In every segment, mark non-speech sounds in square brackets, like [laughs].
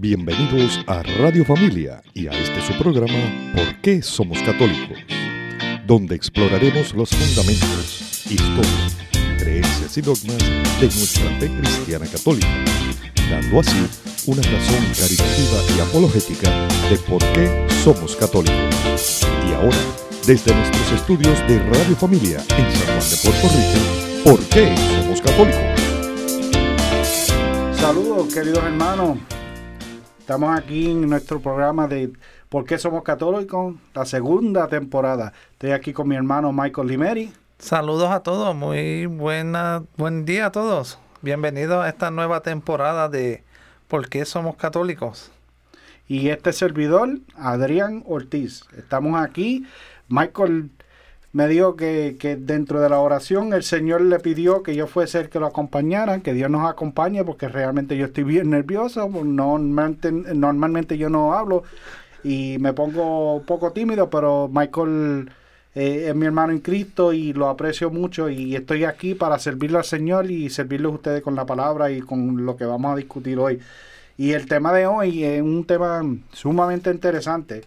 Bienvenidos a Radio Familia y a este su programa ¿Por qué somos católicos? Donde exploraremos los fundamentos, historia, creencias y dogmas de nuestra fe cristiana católica, dando así una razón caritativa y apologética de por qué somos católicos. Y ahora, desde nuestros estudios de Radio Familia en San Juan de Puerto Rico, ¿por qué somos católicos? Saludos, queridos hermanos. Estamos aquí en nuestro programa de ¿Por qué somos católicos? La segunda temporada. Estoy aquí con mi hermano Michael Limeri. Saludos a todos, muy buena, buen día a todos. Bienvenidos a esta nueva temporada de ¿Por qué somos católicos? Y este servidor, Adrián Ortiz. Estamos aquí. Michael me dijo que, que, dentro de la oración el Señor le pidió que yo fuese el que lo acompañara, que Dios nos acompañe, porque realmente yo estoy bien nervioso, normalmente, yo no hablo y me pongo un poco tímido, pero Michael eh, es mi hermano en Cristo y lo aprecio mucho y estoy aquí para servirle al Señor y servirle a ustedes con la palabra y con lo que vamos a discutir hoy. Y el tema de hoy es un tema sumamente interesante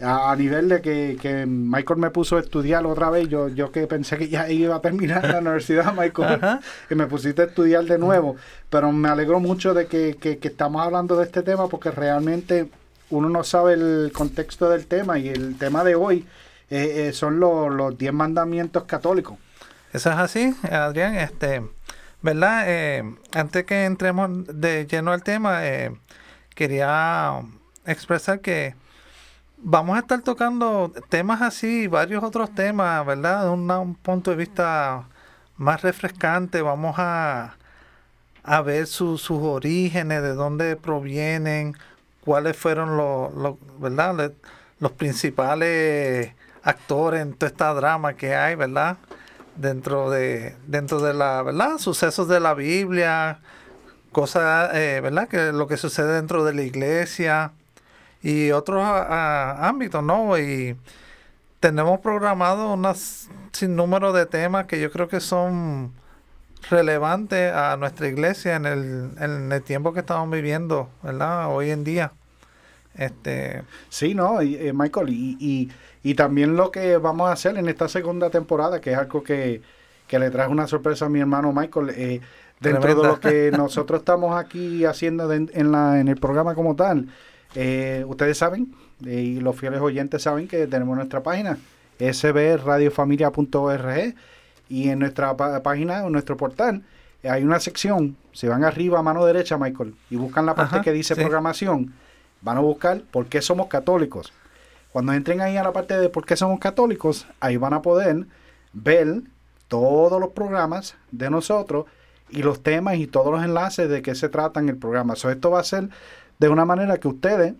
a, nivel de que, Michael me puso a estudiar otra vez, yo, yo que pensé que ya iba a terminar la universidad, [laughs] Michael, que me pusiste a estudiar de nuevo, pero me alegro mucho de que, estamos hablando de este tema porque realmente uno no sabe el contexto del tema y el tema de hoy eh, eh, son los 10 mandamientos católicos. Eso es así, Adrián, este, ¿verdad? Eh, antes que entremos de lleno al tema, quería expresar que vamos a estar tocando temas así, varios otros temas, ¿verdad? De un, punto de vista más refrescante, vamos a, a ver sus orígenes, de dónde provienen, cuáles fueron los, ¿verdad? los principales actores en toda esta drama que hay, ¿verdad? Dentro de, dentro de la, ¿verdad? Sucesos de la Biblia, cosas, eh, ¿verdad? Que lo que sucede dentro de la iglesia, y otros ámbitos, ¿no? Y tenemos programado un sinnúmero de temas que yo creo que son relevantes a nuestra iglesia en el, en el tiempo que estamos viviendo, ¿verdad? Hoy en día. Este... Sí, ¿no? Y, eh, Michael, y, y, y, también lo que vamos a hacer en esta segunda temporada, que es algo que, le trae una sorpresa a mi hermano Michael, eh, dentro de lo que nosotros estamos aquí haciendo en, la, en el programa como tal, eh, ustedes saben, eh, y los fieles oyentes saben que tenemos nuestra página, sbradiofamilia.org, y en nuestra página, en nuestro portal, hay una sección, se van arriba a mano derecha, Michael, y buscan la parte que dice programación, van a buscar por qué somos católicos. Cuando entren ahí a la parte de por qué somos católicos, ahí van a poder ver todos los programas de nosotros y los temas y todos los enlaces de qué se tratan el programa. esto va a ser de una manera que ustedes,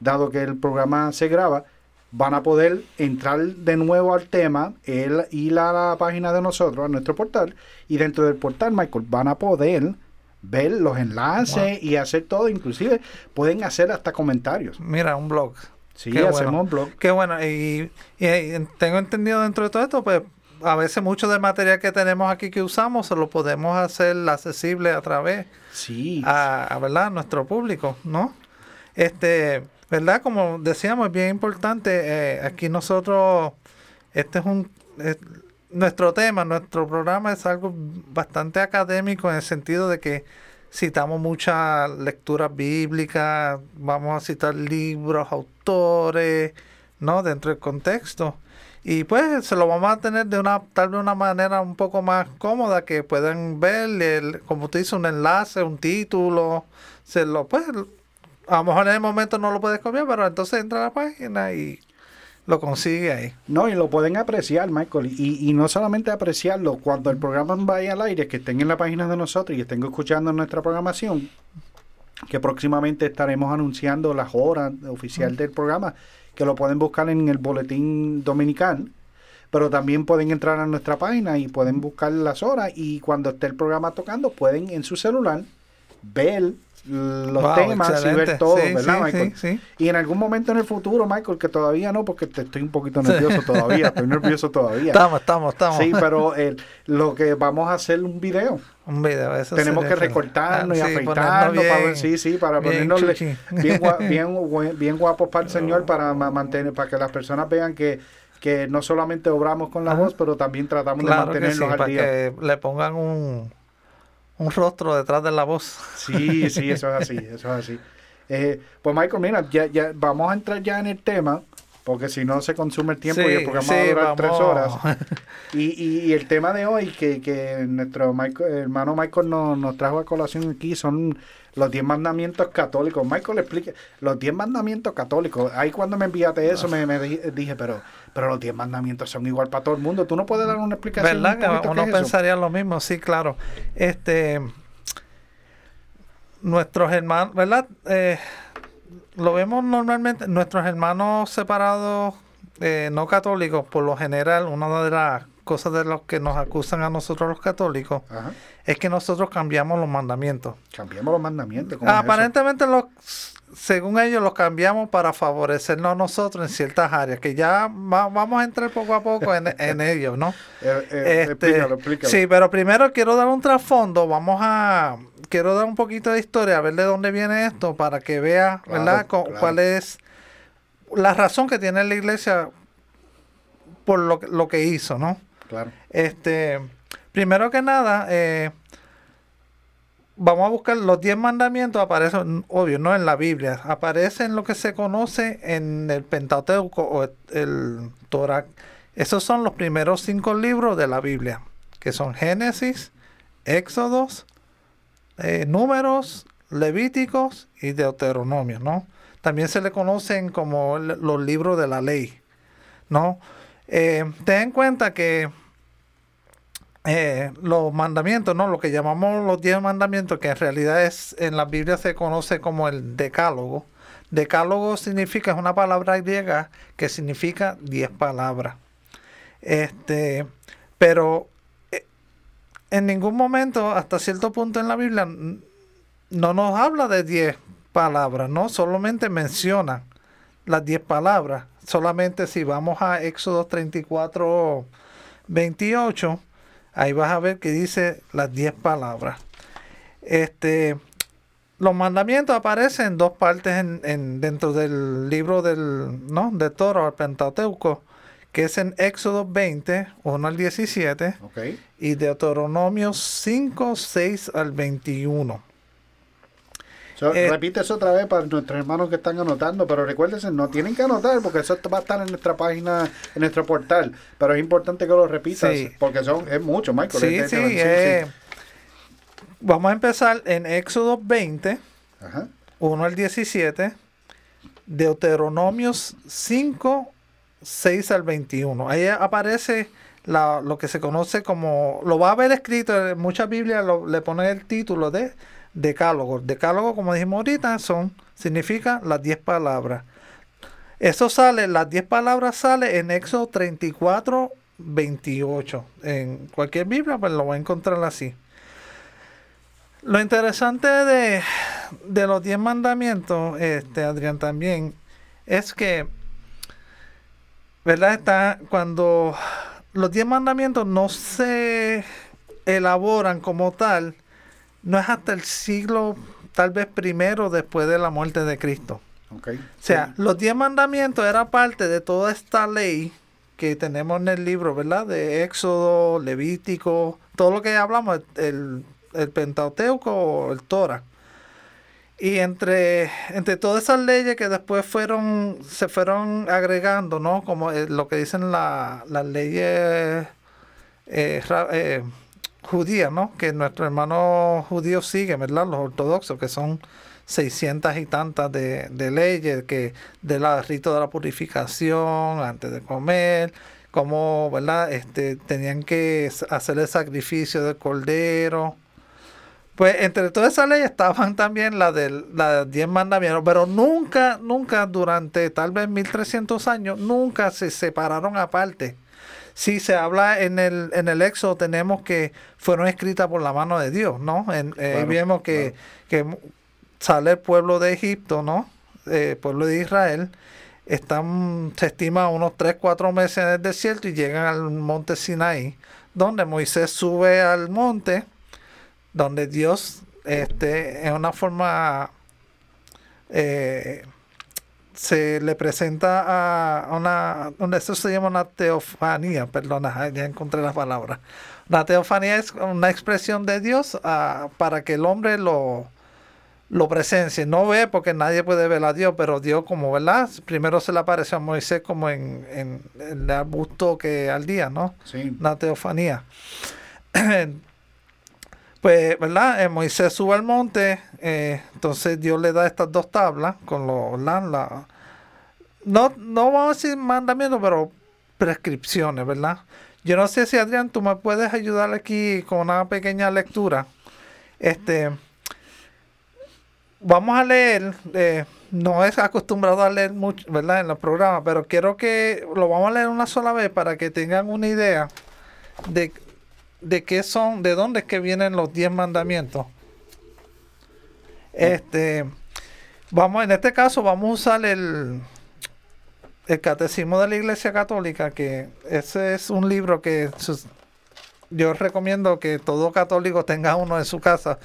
dado que el programa se graba, van a poder entrar de nuevo al tema, el, ir a la página de nosotros, a nuestro portal, y dentro del portal, Michael, van a poder ver los enlaces y hacer todo, inclusive pueden hacer hasta comentarios. Mira, un blog. Sí, hacemos un blog. Qué bueno, y, tengo entendido dentro de todo esto, pues a veces mucho del material que tenemos aquí que usamos se lo podemos hacer accesible a través sí. a, ¿verdad? nuestro público, ¿no? Este, ¿verdad? Como decíamos, es bien importante, eh, aquí nosotros, este es un, nuestro tema, nuestro programa es algo bastante académico en el sentido de que citamos muchas lecturas bíblicas, vamos a citar libros, autores, ¿no? Dentro del contexto. Y pues se lo vamos a tener de una tal vez una manera un poco más cómoda que puedan ver, el, como tú dices, un enlace, un título, se lo pues a lo mejor en el momento no lo puedes copiar, pero entonces entra a la página y lo consigue ahí. No, y lo pueden apreciar, Michael. Y, y no solamente apreciarlo, cuando el programa vaya al aire, que estén en la página de nosotros y estén escuchando nuestra programación, que próximamente estaremos anunciando las horas oficial del programa que lo pueden buscar en el boletín dominical, pero también pueden entrar a nuestra página y pueden buscar las horas y cuando esté el programa tocando pueden en su celular ver los Wow, temas y ver todo, Sí, ¿verdad, sí, Michael? sí, sí. Y en algún momento en el futuro, Michael, que todavía no, porque te estoy un poquito nervioso todavía, [laughs] estoy nervioso todavía. Estamos, estamos, estamos. Sí, pero el- lo que vamos a hacer un video. Un video, eso Tenemos que recortarnos y Ah, sí, afeitarnos para ver, sí, sí, para bien ponernos chuchi. bien, [laughs] bien, bien guapos para el Señor, para ma- mantener, para que las personas vean que, que no solamente obramos con la Ajá. voz, pero también tratamos Claro de que sí, mantenernos al para día. que le pongan un, un rostro detrás de la voz. Sí, sí, eso es así, eso es así. Eh, pues Michael, mira, ya, ya vamos a entrar ya en el tema, porque si no se consume el tiempo y el programa va a durar tres horas. [laughs] Y, y, y el tema de hoy que, que nuestro Michael- hermano Michael nos, nos trajo a colación aquí son los 10 mandamientos católicos. Michael explique los 10 mandamientos católicos. Ahí cuando me enviaste eso me, me di- dije, pero, pero los 10 mandamientos son igual para todo el mundo. ¿Tú no puedes dar una explicación? ¿Verdad? un uno es eso? pensaría lo mismo, sí, claro. Este, nuestros hermanos, ¿verdad? Eh, lo vemos normalmente, nuestros hermanos separados, eh, no católicos, por lo general, una de las cosas de los que nos acusan a nosotros los católicos Ajá. Es que nosotros cambiamos los mandamientos. Cambiamos los mandamientos. ¿cómo es eso? Aparentemente, los, según ellos, los cambiamos para favorecernos a nosotros en ciertas áreas, que ya va- vamos a entrar poco a poco en, [laughs] en ellos, ¿no? Eh, eh, Este, explícalo, explícalo. Sí, pero primero quiero dar un trasfondo. Vamos a. Quiero dar un poquito de historia, a ver de dónde viene esto, para que vea, Claro, ¿verdad?, claro. cuál es la razón que tiene la iglesia por lo, que- lo que hizo, ¿no? Claro. Este, primero que nada, eh, vamos a buscar los 10 mandamientos, aparecen, obvio, no en la Biblia, aparecen lo que se conoce en el Pentateuco o el, Torah. Esos son los primeros cinco libros de la Biblia, que son Génesis, Éxodos, eh, Números, Levíticos y Deuteronomio, ¿no? También se le conocen como los libros de la ley, ¿no? Eh, ten en cuenta que eh, los mandamientos, ¿no? Lo que llamamos los diez mandamientos, que en realidad es en la Biblia se conoce como el decálogo. Decálogo significa, es una palabra griega que significa diez palabras. Este, pero eh, en ningún momento, hasta cierto punto en la Biblia, no nos habla de diez palabras, ¿no? Solamente menciona las diez palabras. Solamente si vamos a Éxodo 34, 28, ahí vas a ver que dice las diez palabras. Este, los mandamientos aparecen en dos partes en, en- dentro del libro del, ¿no? de Toro, el Pentateuco, que es en Éxodo 20, 1 al 17, Ok. y Deuteronomio 5, 6 al 21. So, Eh, repite eso otra vez para nuestros hermanos que están anotando, pero recuérdense, no tienen que anotar porque eso va a estar en nuestra página, en nuestro portal, pero es importante que lo repitas Sí. porque son es mucho, Michael. Sí, es- sí, eh, Vamos a empezar en Éxodo 20, Ajá. 1 al 17, Deuteronomios 5, 6 al 21. Ahí aparece la- lo que se conoce como, lo va a ver escrito en muchas Biblias, le ponen el título de decálogo. Decálogo, como dijimos ahorita, son, significa las 10 palabras. Eso sale, las 10 palabras sale en Éxodo 34, 28. En cualquier Biblia, pues lo va a encontrar así. Lo interesante de, de los 10 mandamientos, este, Adrián, también, es que, ¿verdad? Está cuando los 10 mandamientos no se elaboran como tal, no es hasta el siglo, tal vez primero después de la muerte de Cristo. O sea, los 10 mandamientos era parte de toda esta ley que tenemos en el libro, ¿verdad? De Éxodo, Levítico, todo lo que hablamos, el, el Pentateuco o el Torah. Y entre, entre todas esas leyes que después fueron, se fueron agregando, ¿no? Como eh, lo que dicen la- las leyes eh, eh, judías, ¿no? Que nuestros hermanos judíos siguen, ¿verdad? Los ortodoxos, que son 600 y tantas de, de leyes, que de la rito de la purificación, antes de comer, como, ¿verdad? Este, tenían que hacer el sacrificio del cordero. Pues entre todas esas leyes estaban también las de las 10 mandamientos, pero nunca, nunca durante tal vez 1300 años, nunca se separaron aparte. Sí se habla en el, en el Éxodo, tenemos que fueron escritas por la mano de Dios, ¿no? En, eh, vemos que, que sale el pueblo de Egipto, ¿no? El pueblo de Israel, están, se estima, unos 3, 4 meses en el desierto y llegan al monte Sinaí, donde Moisés sube al monte, donde Dios, este, en una forma eh, se le presenta a una, eso se llama una teofanía, perdona, ya encontré la palabra. La teofanía es una expresión de Dios ah, para que el hombre lo, lo presencie. No ve porque nadie puede ver a Dios, pero Dios como, ¿verdad? Primero se le aparece a Moisés como en, en, el arbusto que al día, ¿no? Sí. Una teofanía. [clears throat] Pues, ¿verdad? Eh, Moisés sube al monte, eh, entonces Dios le da estas dos tablas con los, no, no vamos a decir mandamientos, pero prescripciones, ¿verdad? Yo no sé si Adrián, tú me puedes ayudar aquí con una pequeña lectura. Este, vamos a leer, eh, no es acostumbrado a leer mucho, ¿verdad? En los programas, pero quiero que lo vamos a leer una sola vez para que tengan una idea de de qué son, de dónde es que vienen los diez mandamientos. Este, vamos, en este caso vamos a usar el, el catecismo de la Iglesia Católica, que ese es un libro que yo recomiendo que todo católico tenga uno en su casa.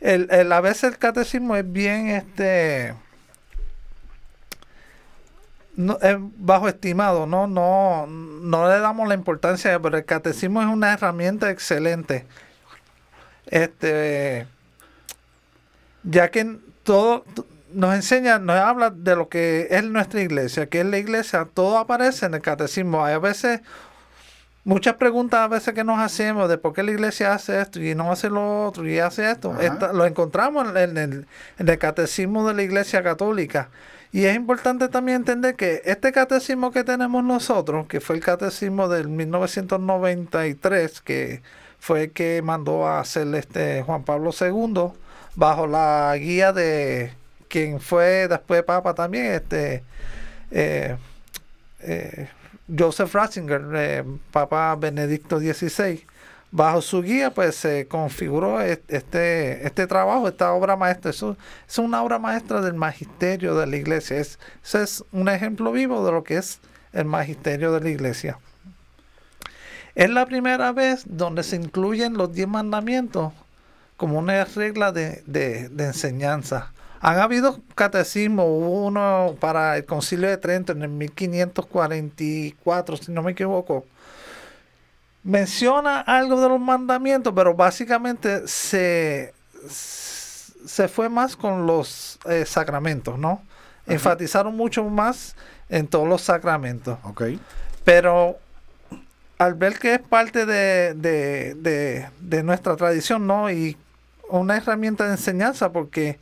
El, el, a veces el catecismo es bien este no, es bajo estimado, ¿no? No, no le damos la importancia, pero el catecismo es una herramienta excelente. Este, ya que todo nos enseña, nos habla de lo que es nuestra iglesia, que es la iglesia, todo aparece en el catecismo. Hay a veces muchas preguntas a veces que nos hacemos de por qué la iglesia hace esto y no hace lo otro y hace esto. lo encontramos en el, en el catecismo de la iglesia católica. Y es importante también entender que este catecismo que tenemos nosotros, que fue el catecismo del 1993, que fue el que mandó a hacer este Juan Pablo II, bajo la guía de quien fue después Papa también, este eh, eh, Joseph Ratzinger, eh, Papa Benedicto XVI bajo su guía pues se configuró este, este trabajo, esta obra maestra. Eso es una obra maestra del magisterio de la iglesia. Es, ese es un ejemplo vivo de lo que es el magisterio de la iglesia. Es la primera vez donde se incluyen los diez mandamientos como una regla de, de, de enseñanza. Han habido catecismos, hubo uno para el Concilio de Trento en el 1544, si no me equivoco, menciona algo de los mandamientos, pero básicamente se, se fue más con los eh, sacramentos, ¿no? Enfatizaron mucho más en todos los sacramentos. Ok. Pero al ver que es parte de, de, de, nuestra tradición, ¿no? Y una herramienta de enseñanza, porque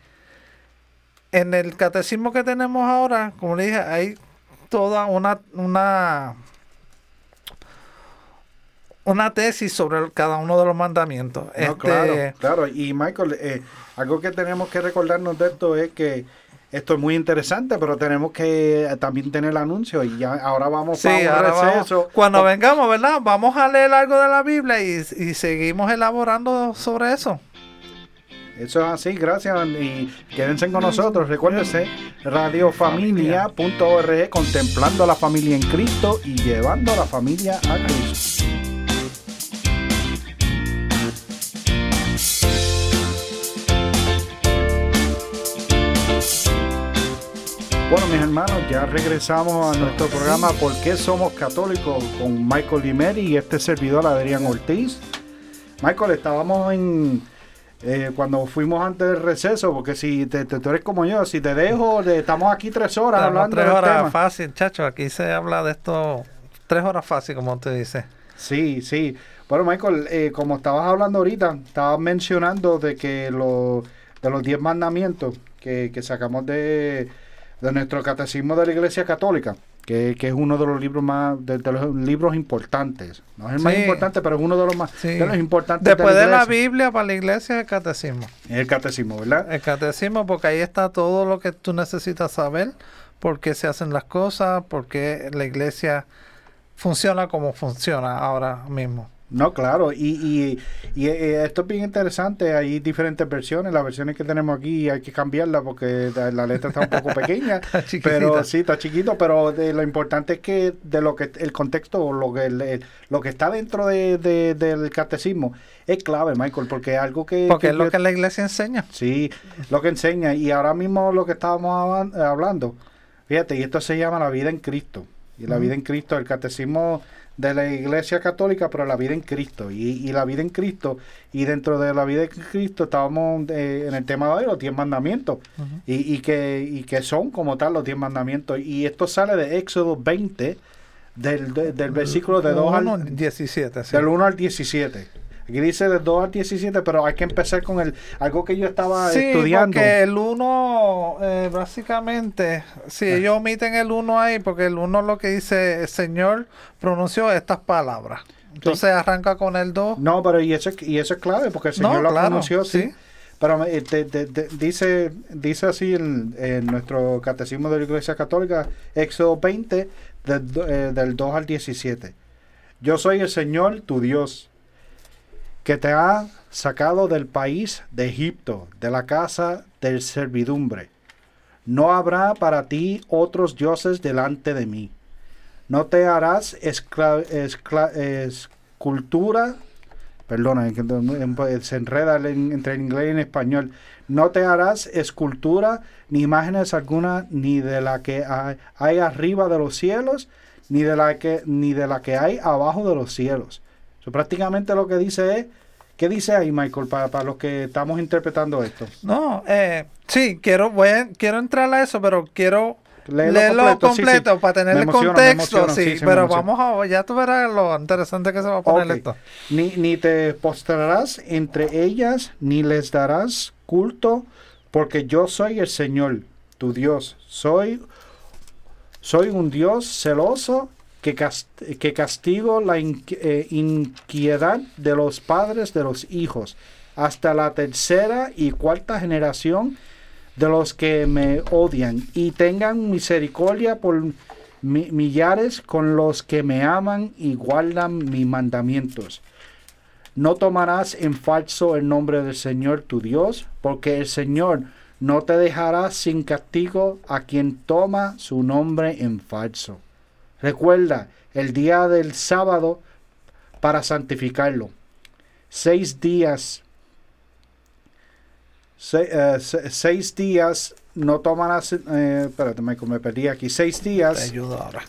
en el catecismo que tenemos ahora, como le dije, hay toda una, una una tesis sobre cada uno de los mandamientos. Este, claro, claro. Y Michael, eh, algo que tenemos que recordarnos de esto es que esto es muy interesante, pero tenemos que eh, también tener el anuncio y ya ahora vamos sí, a un Cuando vengamos, ¿verdad? Vamos a leer algo de la Biblia y, seguimos elaborando sobre eso. Eso es así, gracias y quédense con nosotros. Recuérdense, radiofamilia.org, contemplando a la familia en Cristo y llevando a la familia a Cristo. Bueno, mis hermanos, ya regresamos a nuestro programa ¿Por qué somos católicos? con Michael Limeri y este servidor Adrián Ortiz. Michael, estábamos en. Eh, cuando fuimos antes del receso, porque si te, tú eres como yo, si te dejo, estamos aquí tres horas hablando tres horas fácil, chacho, aquí se habla de esto tres horas fácil, como te dice. Sí, sí. Bueno, Michael, eh, como estabas hablando ahorita, estabas mencionando de que lo, de los diez mandamientos que, que sacamos de de nuestro catecismo de la Iglesia Católica, que, es uno de los libros más, de, los libros importantes. No es el más importante, pero es uno de los más de los importantes. Después de la, Biblia para la Iglesia es el catecismo. El catecismo, ¿verdad? El catecismo, porque ahí está todo lo que tú necesitas saber, por qué se hacen las cosas, por qué la Iglesia funciona como funciona ahora mismo. No, claro, y, y, y, eh, esto es bien interesante, hay diferentes versiones, las versiones que tenemos aquí hay que cambiarla porque la letra está un poco [laughs] pequeña, pero sí, está chiquito, pero de, lo importante es que de lo que el contexto, lo que lo que está dentro de, del catecismo es clave, Michael, porque es algo que... Porque es lo que la iglesia enseña. Sí, lo que enseña, y ahora mismo lo que estábamos hablando, fíjate, y esto se llama la vida en Cristo, y la vida en Cristo, el catecismo de la Iglesia Católica, pero la vida en Cristo. Y, la vida en Cristo, y dentro de la vida en Cristo estábamos eh, en el tema de los diez mandamientos, y, que, y que son como tal los diez mandamientos. Y esto sale de Éxodo 20, del, del versículo de 2 al 17. Del 1 al 17. Aquí dice de 2 al 17, pero hay que empezar con el algo que yo estaba sí, estudiando. Porque el 1, eh, básicamente, si sí, ah. ellos omiten el 1 ahí, porque el 1 lo que dice, el Señor pronunció estas palabras. Entonces arranca con el 2. No, pero y eso, y eso es clave, porque el Señor lo pronunció, sí. Pero eh, dice, dice así en, nuestro catecismo de la Iglesia Católica, Éxodo 20, eh, del 2 al 17. Yo soy el Señor, tu Dios que te ha sacado del país de Egipto, de la casa del servidumbre. No habrá para ti otros dioses delante de mí. No te harás escultura, perdona, se enreda entre el inglés y el español. No te harás escultura ni imágenes alguna, ni de la que hay, arriba de los cielos, ni de la que, ni de la que hay abajo de los cielos prácticamente lo que dice es, ¿qué dice ahí, Michael, para, para los que estamos interpretando esto? No, eh, sí, quiero, voy quiero entrar a eso, pero quiero leerlo completo, para tener el contexto, sí, pero vamos a, ya tú verás lo interesante que se va a poner esto. Ni, ni te postrarás entre ellas, ni les darás culto, porque yo soy el Señor, tu Dios. Soy, soy un Dios celoso que, castigo la eh, inquietud de los padres de los hijos, hasta la tercera y cuarta generación de los que me odian, y tengan misericordia por millares con los que me aman y guardan mis mandamientos. No tomarás en falso el nombre del Señor tu Dios, porque el Señor no te dejará sin castigo a quien toma su nombre en falso. Recuerda el día del sábado para santificarlo. Seis días. Eh, seis días no tomarás. Eh, espérate, me, me perdí aquí. Seis días. Te ayudo ahora.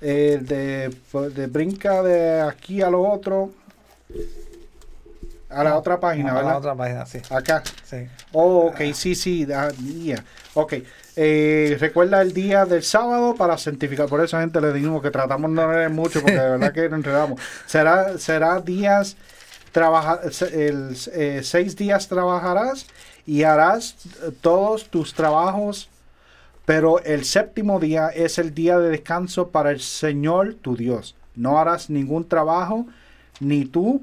Eh, de, pues, de, brinca de aquí a lo otro. A la ah, otra página, ¿verdad? A la otra página, sí. Acá. Sí. Oh, ok, sí, sí. Ah, Ok. Eh, recuerda el día del sábado para santificar. Por eso, gente, le dijimos que tratamos de no leer mucho porque de verdad que nos enredamos. Será, será días, trabaja, eh, seis días trabajarás y harás todos tus trabajos, pero el séptimo día es el día de descanso para el Señor tu Dios. No harás ningún trabajo, ni tú,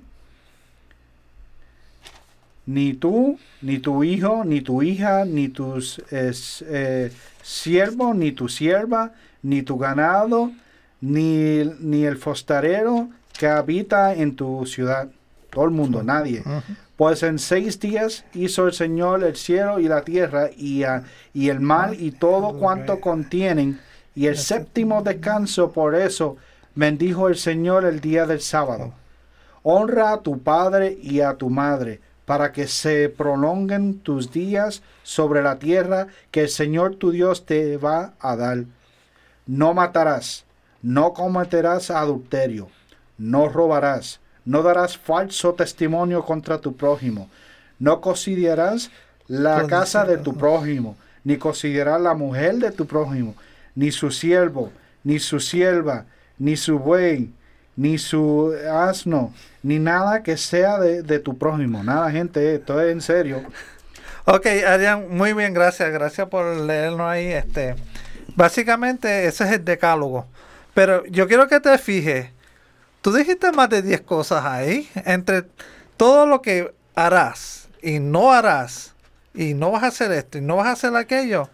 ni tú, ni tu hijo, ni tu hija, ni tus eh, siervos, ni tu sierva, ni tu ganado, ni, ni, el fostarero que habita en tu ciudad. Todo el mundo, nadie. Pues en seis días hizo el Señor el cielo y la tierra y, y el mar y todo cuanto contienen. Y el séptimo descanso, por eso bendijo el Señor el día del sábado. Honra a tu padre y a tu madre para que se prolonguen tus días sobre la tierra que el Señor tu Dios te va a dar. No matarás, no cometerás adulterio, no robarás, no darás falso testimonio contra tu prójimo, no considerarás la casa de tu prójimo, ni considerarás la mujer de tu prójimo, ni su siervo, ni su sierva, ni su buey, ni su asno, ni nada que sea de, tu prójimo. Nada, gente, esto es en serio. Ok, Adrián, muy bien, gracias. Gracias por leernos ahí. Este, básicamente, ese es el decálogo. Pero yo quiero que te fijes. Tú dijiste más de 10 cosas ahí. Entre todo lo que harás y no harás, y no vas a hacer esto y no vas a hacer aquello,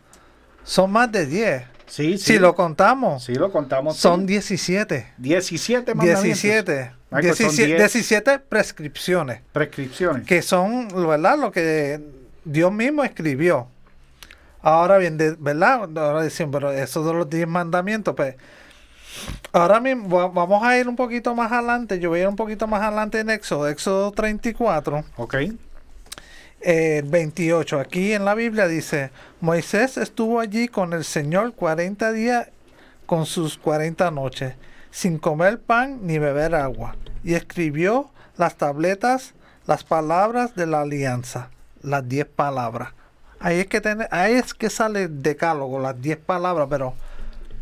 son más de 10. Sí, sí. Si lo contamos, Sí, lo contamos. son sí. 17. 17 mandamientos. 17. Michael, son 17, 10 17 prescripciones. prescripciones. que son, ¿verdad? Lo que Dios mismo escribió. Ahora bien, de- ¿verdad? Ahora dicen, pero esos de los 10 mandamientos, pues. Ahora mismo va- vamos a ir un poquito más adelante. Yo voy a ir un poquito más adelante en Éxodo, Éxodo 34, Ok. Eh, 28. Aquí en la Biblia dice: Moisés estuvo allí con el Señor 40 días con sus 40 noches, sin comer pan ni beber agua, y escribió las tabletas, las palabras de la alianza, las 10 palabras. Ahí es que tiene, ahí es que sale el decálogo, las 10 palabras, pero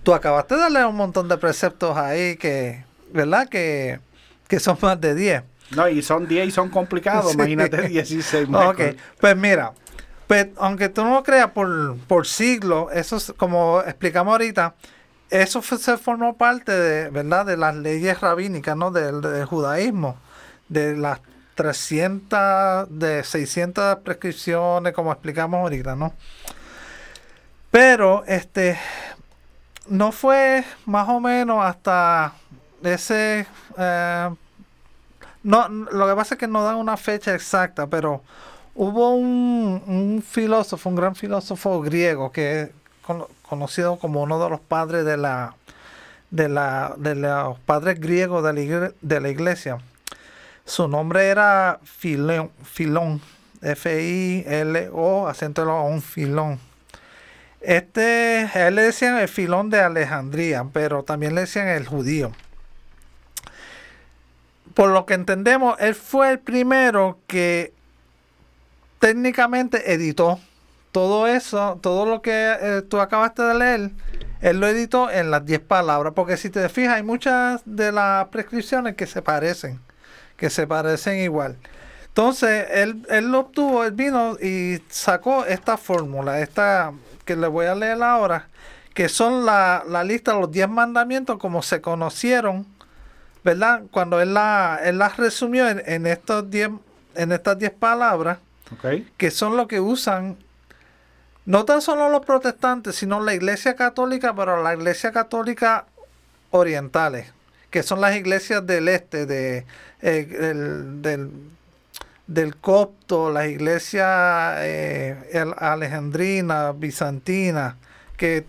tú acabaste de leer un montón de preceptos ahí que, ¿verdad? Que, que son más de 10. No, y son 10 y son complicados. [laughs] Sí. Imagínate 16. Ok, Michael. pues mira, pues, aunque tú no lo creas por, por siglos, eso es, como explicamos ahorita, eso fue- se formó parte de, ¿verdad? de las leyes rabínicas, ¿no? Del, del judaísmo, de las 300, de 600 prescripciones, como explicamos ahorita, ¿no? Pero, este, no fue más o menos hasta ese... eh, no, lo que pasa es que no dan una fecha exacta, pero hubo un, un filósofo, un gran filósofo griego que es cono- conocido como uno de los padres de la de la de los padres griegos de la, iglesia. Su nombre era Filón, Filón, F I L O acento de O, Filón. Este, él le decían el Filón de Alejandría, pero también le decían el judío por lo que entendemos, él fue el primero que técnicamente editó todo eso, todo lo que eh, tú acabaste de leer, él lo editó en las 10 palabras, porque si te fijas, hay muchas de las prescripciones que se parecen, que se parecen igual. Entonces, él, él lo obtuvo, él vino y sacó esta fórmula, esta que le voy a leer ahora, que son la, la lista de los 10 mandamientos como se conocieron ¿verdad? Cuando él la, él las resumió en, en estos diez, en estas 10 palabras, que son lo que usan no tan solo los protestantes, sino la iglesia católica, pero la iglesia católica orientales, que son las iglesias del este, de, eh, el- del, del copto, las iglesias eh, el- alejandrina, bizantina, que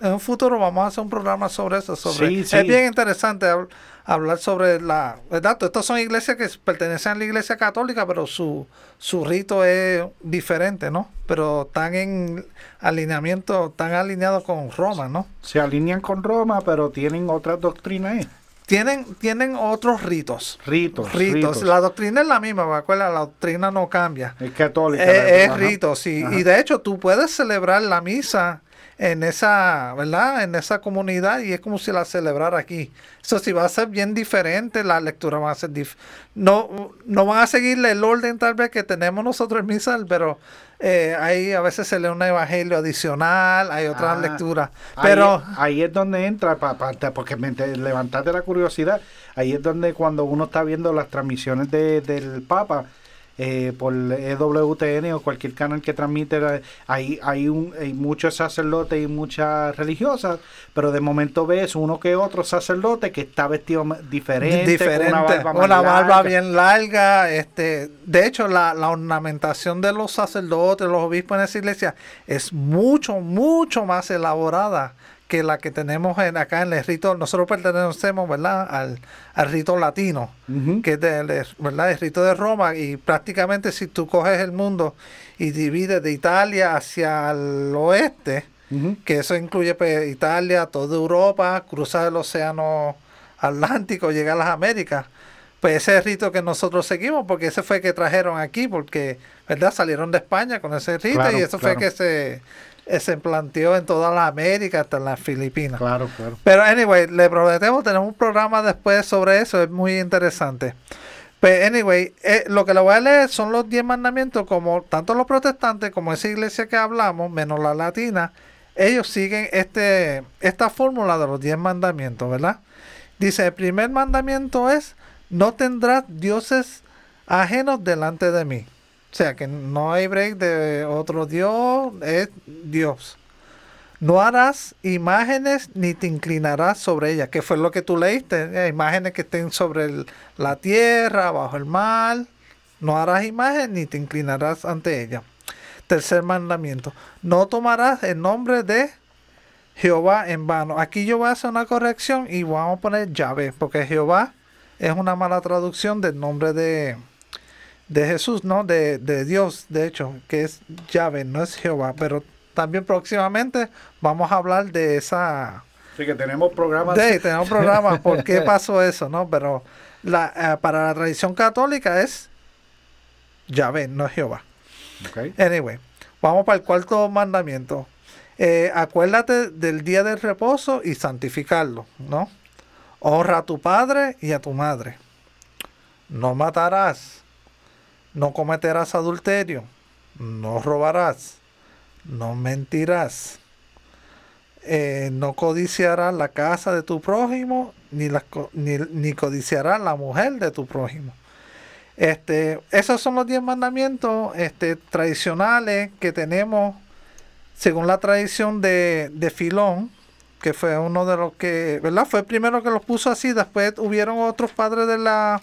en un futuro vamos a hacer un programa sobre eso. Sobre, Sí, sí. Es bien interesante hab- hablar sobre la... ¿verdad? Estas son iglesias que pertenecen a la iglesia católica, pero su, su rito es diferente, ¿no? Pero están en alineamiento, están alineados con Roma, ¿no? Se alinean con Roma, pero tienen otras doctrinas ahí. Tienen, tienen otros ritos. Ritos. Ritos. ritos. La doctrina es la misma, ¿me acuerdas? La doctrina no cambia. Es católica. Es, es Ajá. rito, sí. Ajá. Y de hecho, tú puedes celebrar la misa en esa, ¿verdad? En esa comunidad y es como si la celebrara aquí. Eso sí va a ser bien diferente, la lectura va a ser dif no, no van a seguirle el orden tal vez que tenemos nosotros en misa, pero eh, ahí a veces se lee un evangelio adicional, hay otras Ah, lecturas. Pero ahí, es donde entra, pa- porque me te- levantaste la curiosidad, ahí es donde cuando uno está viendo las transmisiones de- del Papa eh, por EWTN o cualquier canal que transmite, la- hay, hay, un, hay muchos sacerdotes y muchas religiosas, pero de momento ves uno que otro sacerdote que está vestido diferente, diferente, con una barba barba bien larga, este, de hecho la, la ornamentación de los sacerdotes, los obispos en esa iglesia es mucho, mucho más elaborada que la que tenemos en, acá en el rito, nosotros pertenecemos, ¿verdad? Al, al rito latino, que es del, ¿verdad? el rito de Roma, y prácticamente si tú coges el mundo y divides de Italia hacia el oeste, que eso incluye pues, Italia, toda Europa, cruzar el océano Atlántico, llegar a las Américas. Pues ese es el rito que nosotros seguimos, porque ese fue el que trajeron aquí, porque, ¿verdad? Salieron de España con ese rito Claro, y eso claro. fue que se, eh, se planteó en todas las Américas, hasta en las Filipinas. Claro, claro. Pero, anyway, le prometemos, tenemos un programa después sobre eso, es muy interesante. Pues, anyway, eh, lo que le voy a leer son los 10 mandamientos, como tanto los protestantes como esa iglesia que hablamos, menos la latina, ellos siguen este, esta fórmula de los 10 mandamientos, ¿verdad? Dice, el primer mandamiento es, no tendrás dioses ajenos delante de mí. O sea, que no hay break de otro Dios, es Dios. No harás imágenes ni te inclinarás sobre ellas, que fue lo que tú leíste, eh, imágenes que estén sobre el- la tierra, bajo el mar. No harás imágenes ni te inclinarás ante ellas. Tercer mandamiento, no tomarás el nombre de Jehová en vano. Aquí yo voy a hacer una corrección y vamos a poner Yahvé, porque Jehová es una mala traducción del nombre de, de Jesús, ¿no? De, de Dios, de hecho, que es Yahvé, no es Jehová, pero también próximamente vamos a hablar de esa... Así que tenemos programas. De, tenemos programas, ¿por qué [laughs] pasó eso, no? Pero la, eh, para la tradición católica es Yahvé, no es Jehová. Ok. Anyway, vamos para el cuarto mandamiento. Eh, acuérdate del día del reposo y santificarlo, ¿no? Honra a tu padre y a tu madre. No matarás. No cometerás adulterio. No robarás. No mentirás. Eh, no codiciarás la casa de tu prójimo, ni, la ni, codiciarás la mujer de tu prójimo. Este, esos son los 10 mandamientos este, tradicionales que tenemos según la tradición de, de Filón, que fue uno de los que, ¿verdad? Fue el primero que los puso así, después hubieron otros padres de la,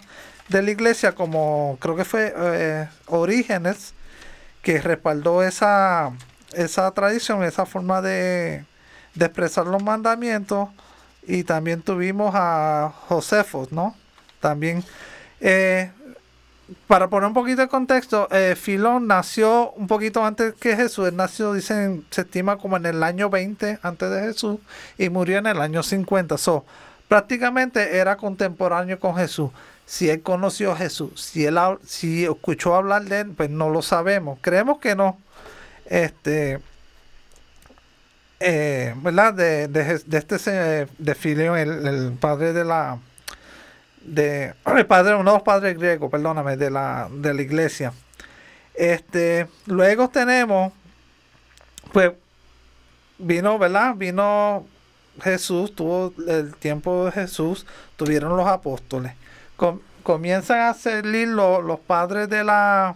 de la iglesia, como creo que fue eh, Orígenes, que respaldó esa, esa tradición, esa forma de, expresar los mandamientos, y también tuvimos a Josefos, ¿no? También. eh, para poner un poquito de contexto, eh, Filón nació un poquito antes que Jesús. Él nació, dicen, se estima como en el año 20 antes de Jesús y murió en el año 50. So, prácticamente era contemporáneo con Jesús. Si él conoció a Jesús, si él si escuchó hablar de él, pues no lo sabemos. Creemos que no. Este, eh, ¿verdad? De, de, este de el padre de la de el padre, uno de los padres griegos, perdóname, de la, de la iglesia. Este, luego tenemos, pues, vino, ¿verdad? Vino Jesús, tuvo el tiempo de Jesús, tuvieron los apóstoles. Com- comienzan a salir lo- los padres de la,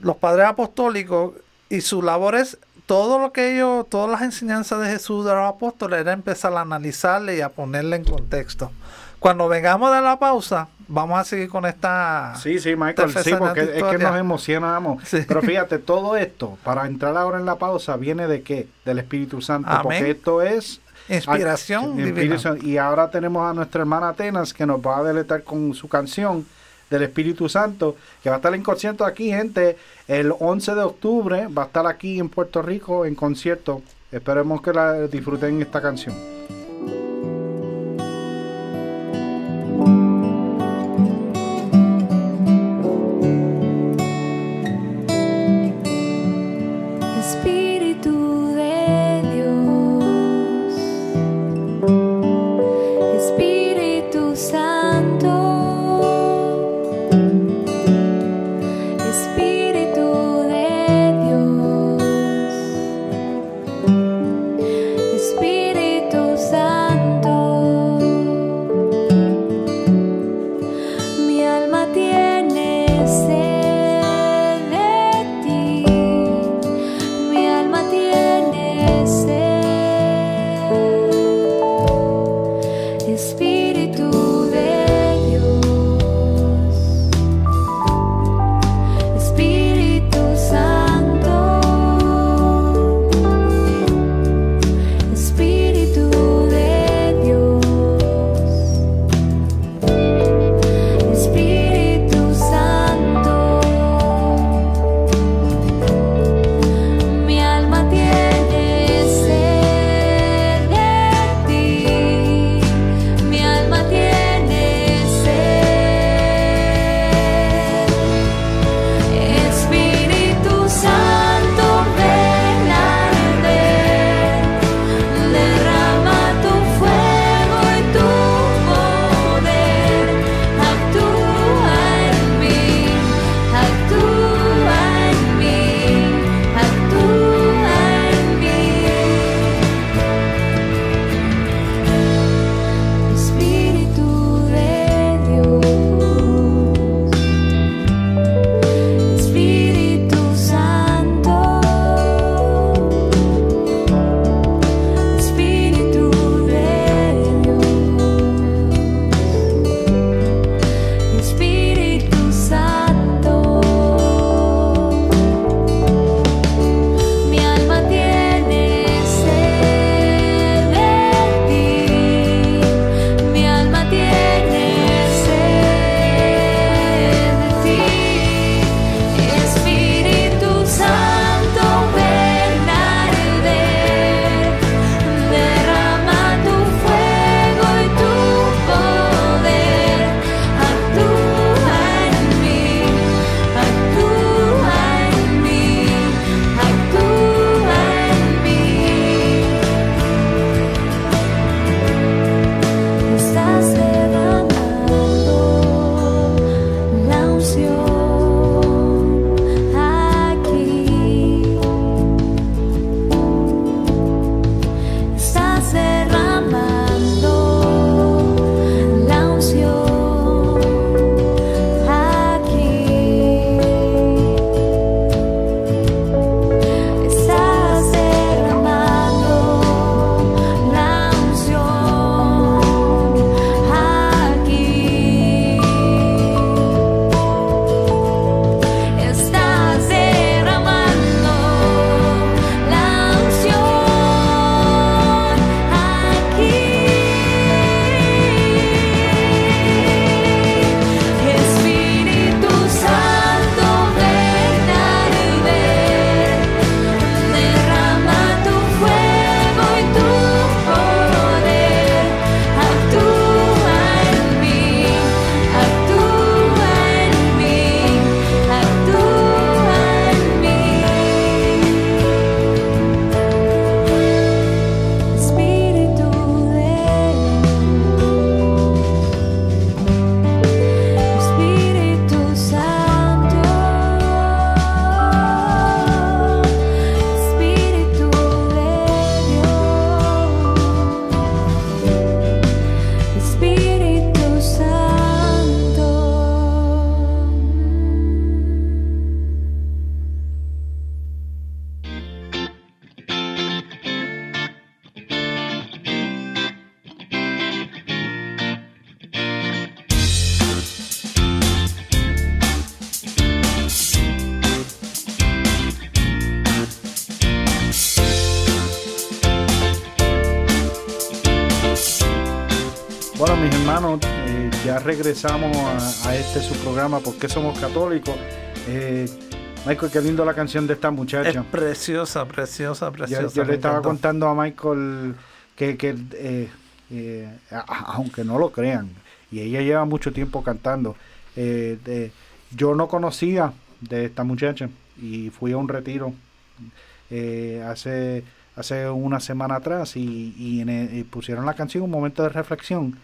los padres apostólicos y su labor es todo lo que ellos, todas las enseñanzas de Jesús de los apóstoles era empezar a analizarle y a ponerle en contexto. Cuando vengamos de la pausa, vamos a seguir con esta. Sí, sí, Michael, sí, porque es que nos emocionamos. Sí. Pero fíjate, todo esto, para entrar ahora en la pausa, viene de qué? Del Espíritu Santo. Amén. Porque esto es Inspiración Ah, divina. inspiración. Y ahora tenemos a nuestra hermana Atenas que nos va a deletar con su canción del Espíritu Santo, que va a estar en concierto aquí, gente, el 11 de octubre, va a estar aquí en Puerto Rico en concierto. Esperemos que la disfruten esta canción. Regresamos a, a este su programa ¿Por qué somos católicos? Eh, Michael, qué lindo la canción de esta Es muchacha. preciosa, preciosa, Yo, preciosa. yo le estaba encantó. contando a Michael que, que, eh, eh, aunque no lo crean, y ella lleva mucho tiempo cantando, eh, de- yo no conocía de esta muchacha y fui a un retiro hace, hace una semana atrás y, y en el- y pusieron la canción un momento de reflexión.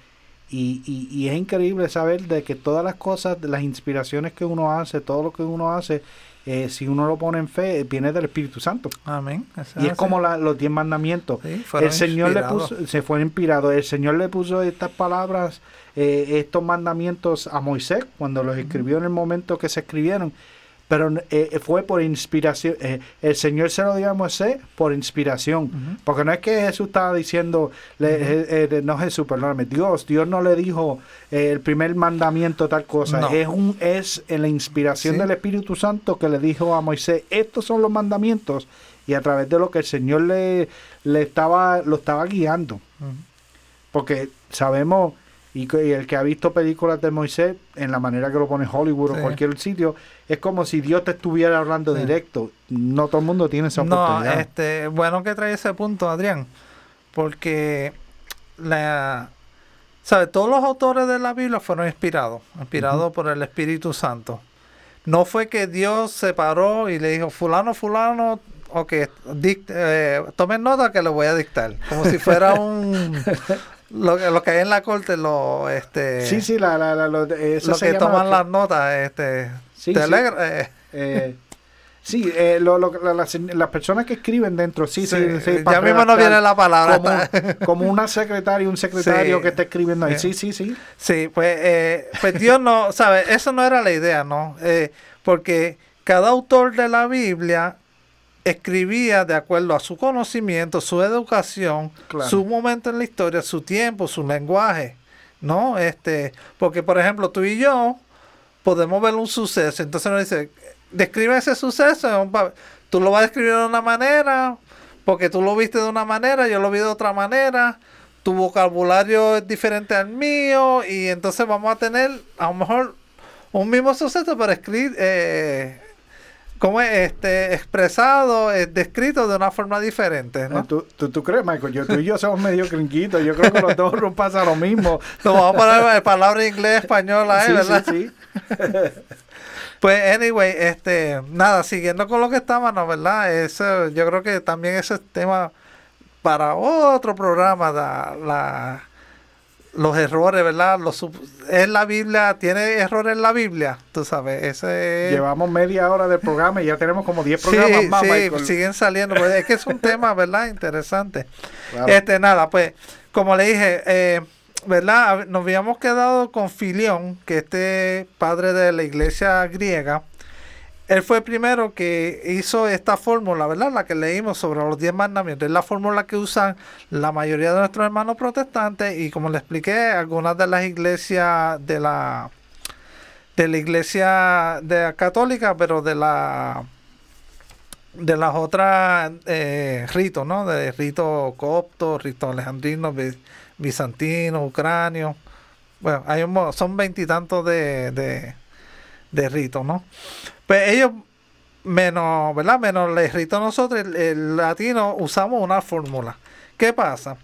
Y, y, y es increíble saber de que todas las cosas, las inspiraciones que uno hace, todo lo que uno hace, eh, si uno lo pone en fe, viene del Espíritu Santo. Amén. Eso Y es así. como la- los diez mandamientos. Sí, el Señor le puso, se fue inspirado. El Señor le puso estas palabras, eh, estos mandamientos a Moisés cuando los escribió en el momento que se escribieron. Pero eh, fue por inspiración. eh, el Señor se lo dio a Moisés por inspiración. Porque no es que Jesús estaba diciendo, le- eh, eh, no Jesús, perdóname, Dios, Dios no le dijo eh, el primer mandamiento tal cosa. No. Es un es en la inspiración Sí. del Espíritu Santo que le dijo a Moisés, estos son los mandamientos y a través de lo que el Señor le, le estaba lo estaba guiando. Porque sabemos y, que- y el que ha visto películas de Moisés en la manera que lo pone Hollywood Sí. o cualquier sitio, es como si Dios te estuviera hablando Sí. directo. No todo el mundo tiene esa No, oportunidad. este, bueno que trae ese punto, Adrián, porque la, ¿sabe? Todos los autores de la Biblia fueron inspirados, inspirados por el Espíritu Santo. No fue que Dios se paró y le dijo, fulano, fulano, ok, eh, tomen nota que lo voy a dictar, como si fuera [laughs] un... Lo, que- lo que hay en la corte, lo, este, Sí, sí, la, la, la- lo, eso lo se que llama- toman las notas, este, Sí, te sí. alegra- eh, eh, sí, eh, lo- lo- la- las, las personas que escriben dentro, sí, sí, ya mismo no viene la palabra. Como, [laughs] como una secretaria, un secretario que está escribiendo ahí. Sí, sí, sí. Sí, pues, eh, pues Dios no, ¿sabe? Eso no era la idea, ¿no? Eh, porque cada autor de la Biblia escribía de acuerdo a su conocimiento, su educación, Claro. su momento en la historia, su tiempo, su lenguaje, ¿no? Este, porque, por ejemplo, tú y yo podemos ver un suceso, entonces nos dice, describe ese suceso, en un pa- tú lo vas a describir de una manera, porque tú lo viste de una manera, yo lo vi de otra manera, tu vocabulario es diferente al mío, y entonces vamos a tener a lo mejor un mismo suceso, pero escrito, eh, como es este, expresado, eh, descrito de una forma diferente, ¿no? Eh, ¿Tú, tú, tú crees, Michael? Yo, tú y yo somos medio crinquitos. Yo creo que los dos nos pasa lo mismo. [laughs] Nos vamos a poner palabra inglés, española, ¿eh? sí, ¿verdad? sí, sí. [laughs] Pues, anyway, este, nada, siguiendo con lo que estábamos, ¿verdad? Eso, yo creo que también ese es tema para otro programa, la, la- los errores, ¿verdad? Los, es la Biblia, tiene errores en la Biblia, tú sabes, ese Llevamos media hora del programa y ya tenemos como 10 programas sí, más, sí, Michael. siguen saliendo, pues, es que es un tema, ¿verdad? Interesante. Claro. Este, nada, pues, como le dije, eh, ¿verdad? Nos habíamos quedado con Filión, que este padre de la iglesia griega. Él fue el primero que hizo esta fórmula, ¿verdad? La que leímos sobre los diez mandamientos. Es la fórmula que usan la mayoría de nuestros hermanos protestantes y como le expliqué, algunas de las iglesias de la de la iglesia de católica, pero de la de las otras eh, ritos, ¿no? De rito copto, rito alejandrino, bi- bizantino, ucranio. Bueno, hay un, son veintitantos de, de, de ritos, ¿no? Pues ellos, menos, ¿verdad? Menos el rito nosotros, el, latino, usamos una fórmula. ¿Qué pasa?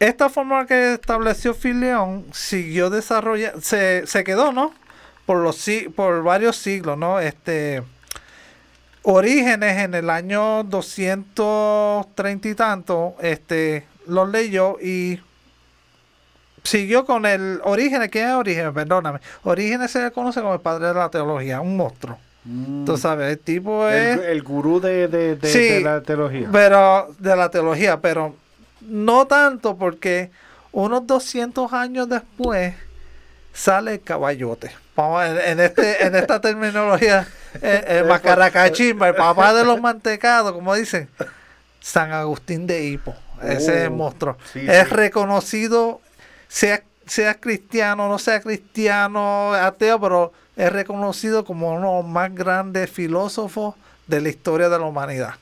Esta fórmula que estableció Fileón siguió desarrollando, se, se quedó, ¿no? Por los por varios siglos, ¿no? Este Orígenes en el año 230 y tanto, este, los leyó y siguió con el Orígenes. ¿Quién es Orígenes? Perdóname. Orígenes se le conoce como el padre de la teología, un monstruo. Mm. Tú sabes, el tipo es... el, el gurú de, de, de- Sí, de la teología. Pero de la teología, pero no tanto porque unos 200 años después sale el caballote. Vamos, en, en este, en esta terminología, [laughs] el, el macaracachimba, el papá de los [laughs] mantecados, como dicen, San Agustín de Hipo. Ese es el Oh, monstruo. sí, es sí. reconocido, sea, sea cristiano, no sea cristiano, ateo, pero es reconocido como uno de los más grandes filósofos de la historia de la humanidad.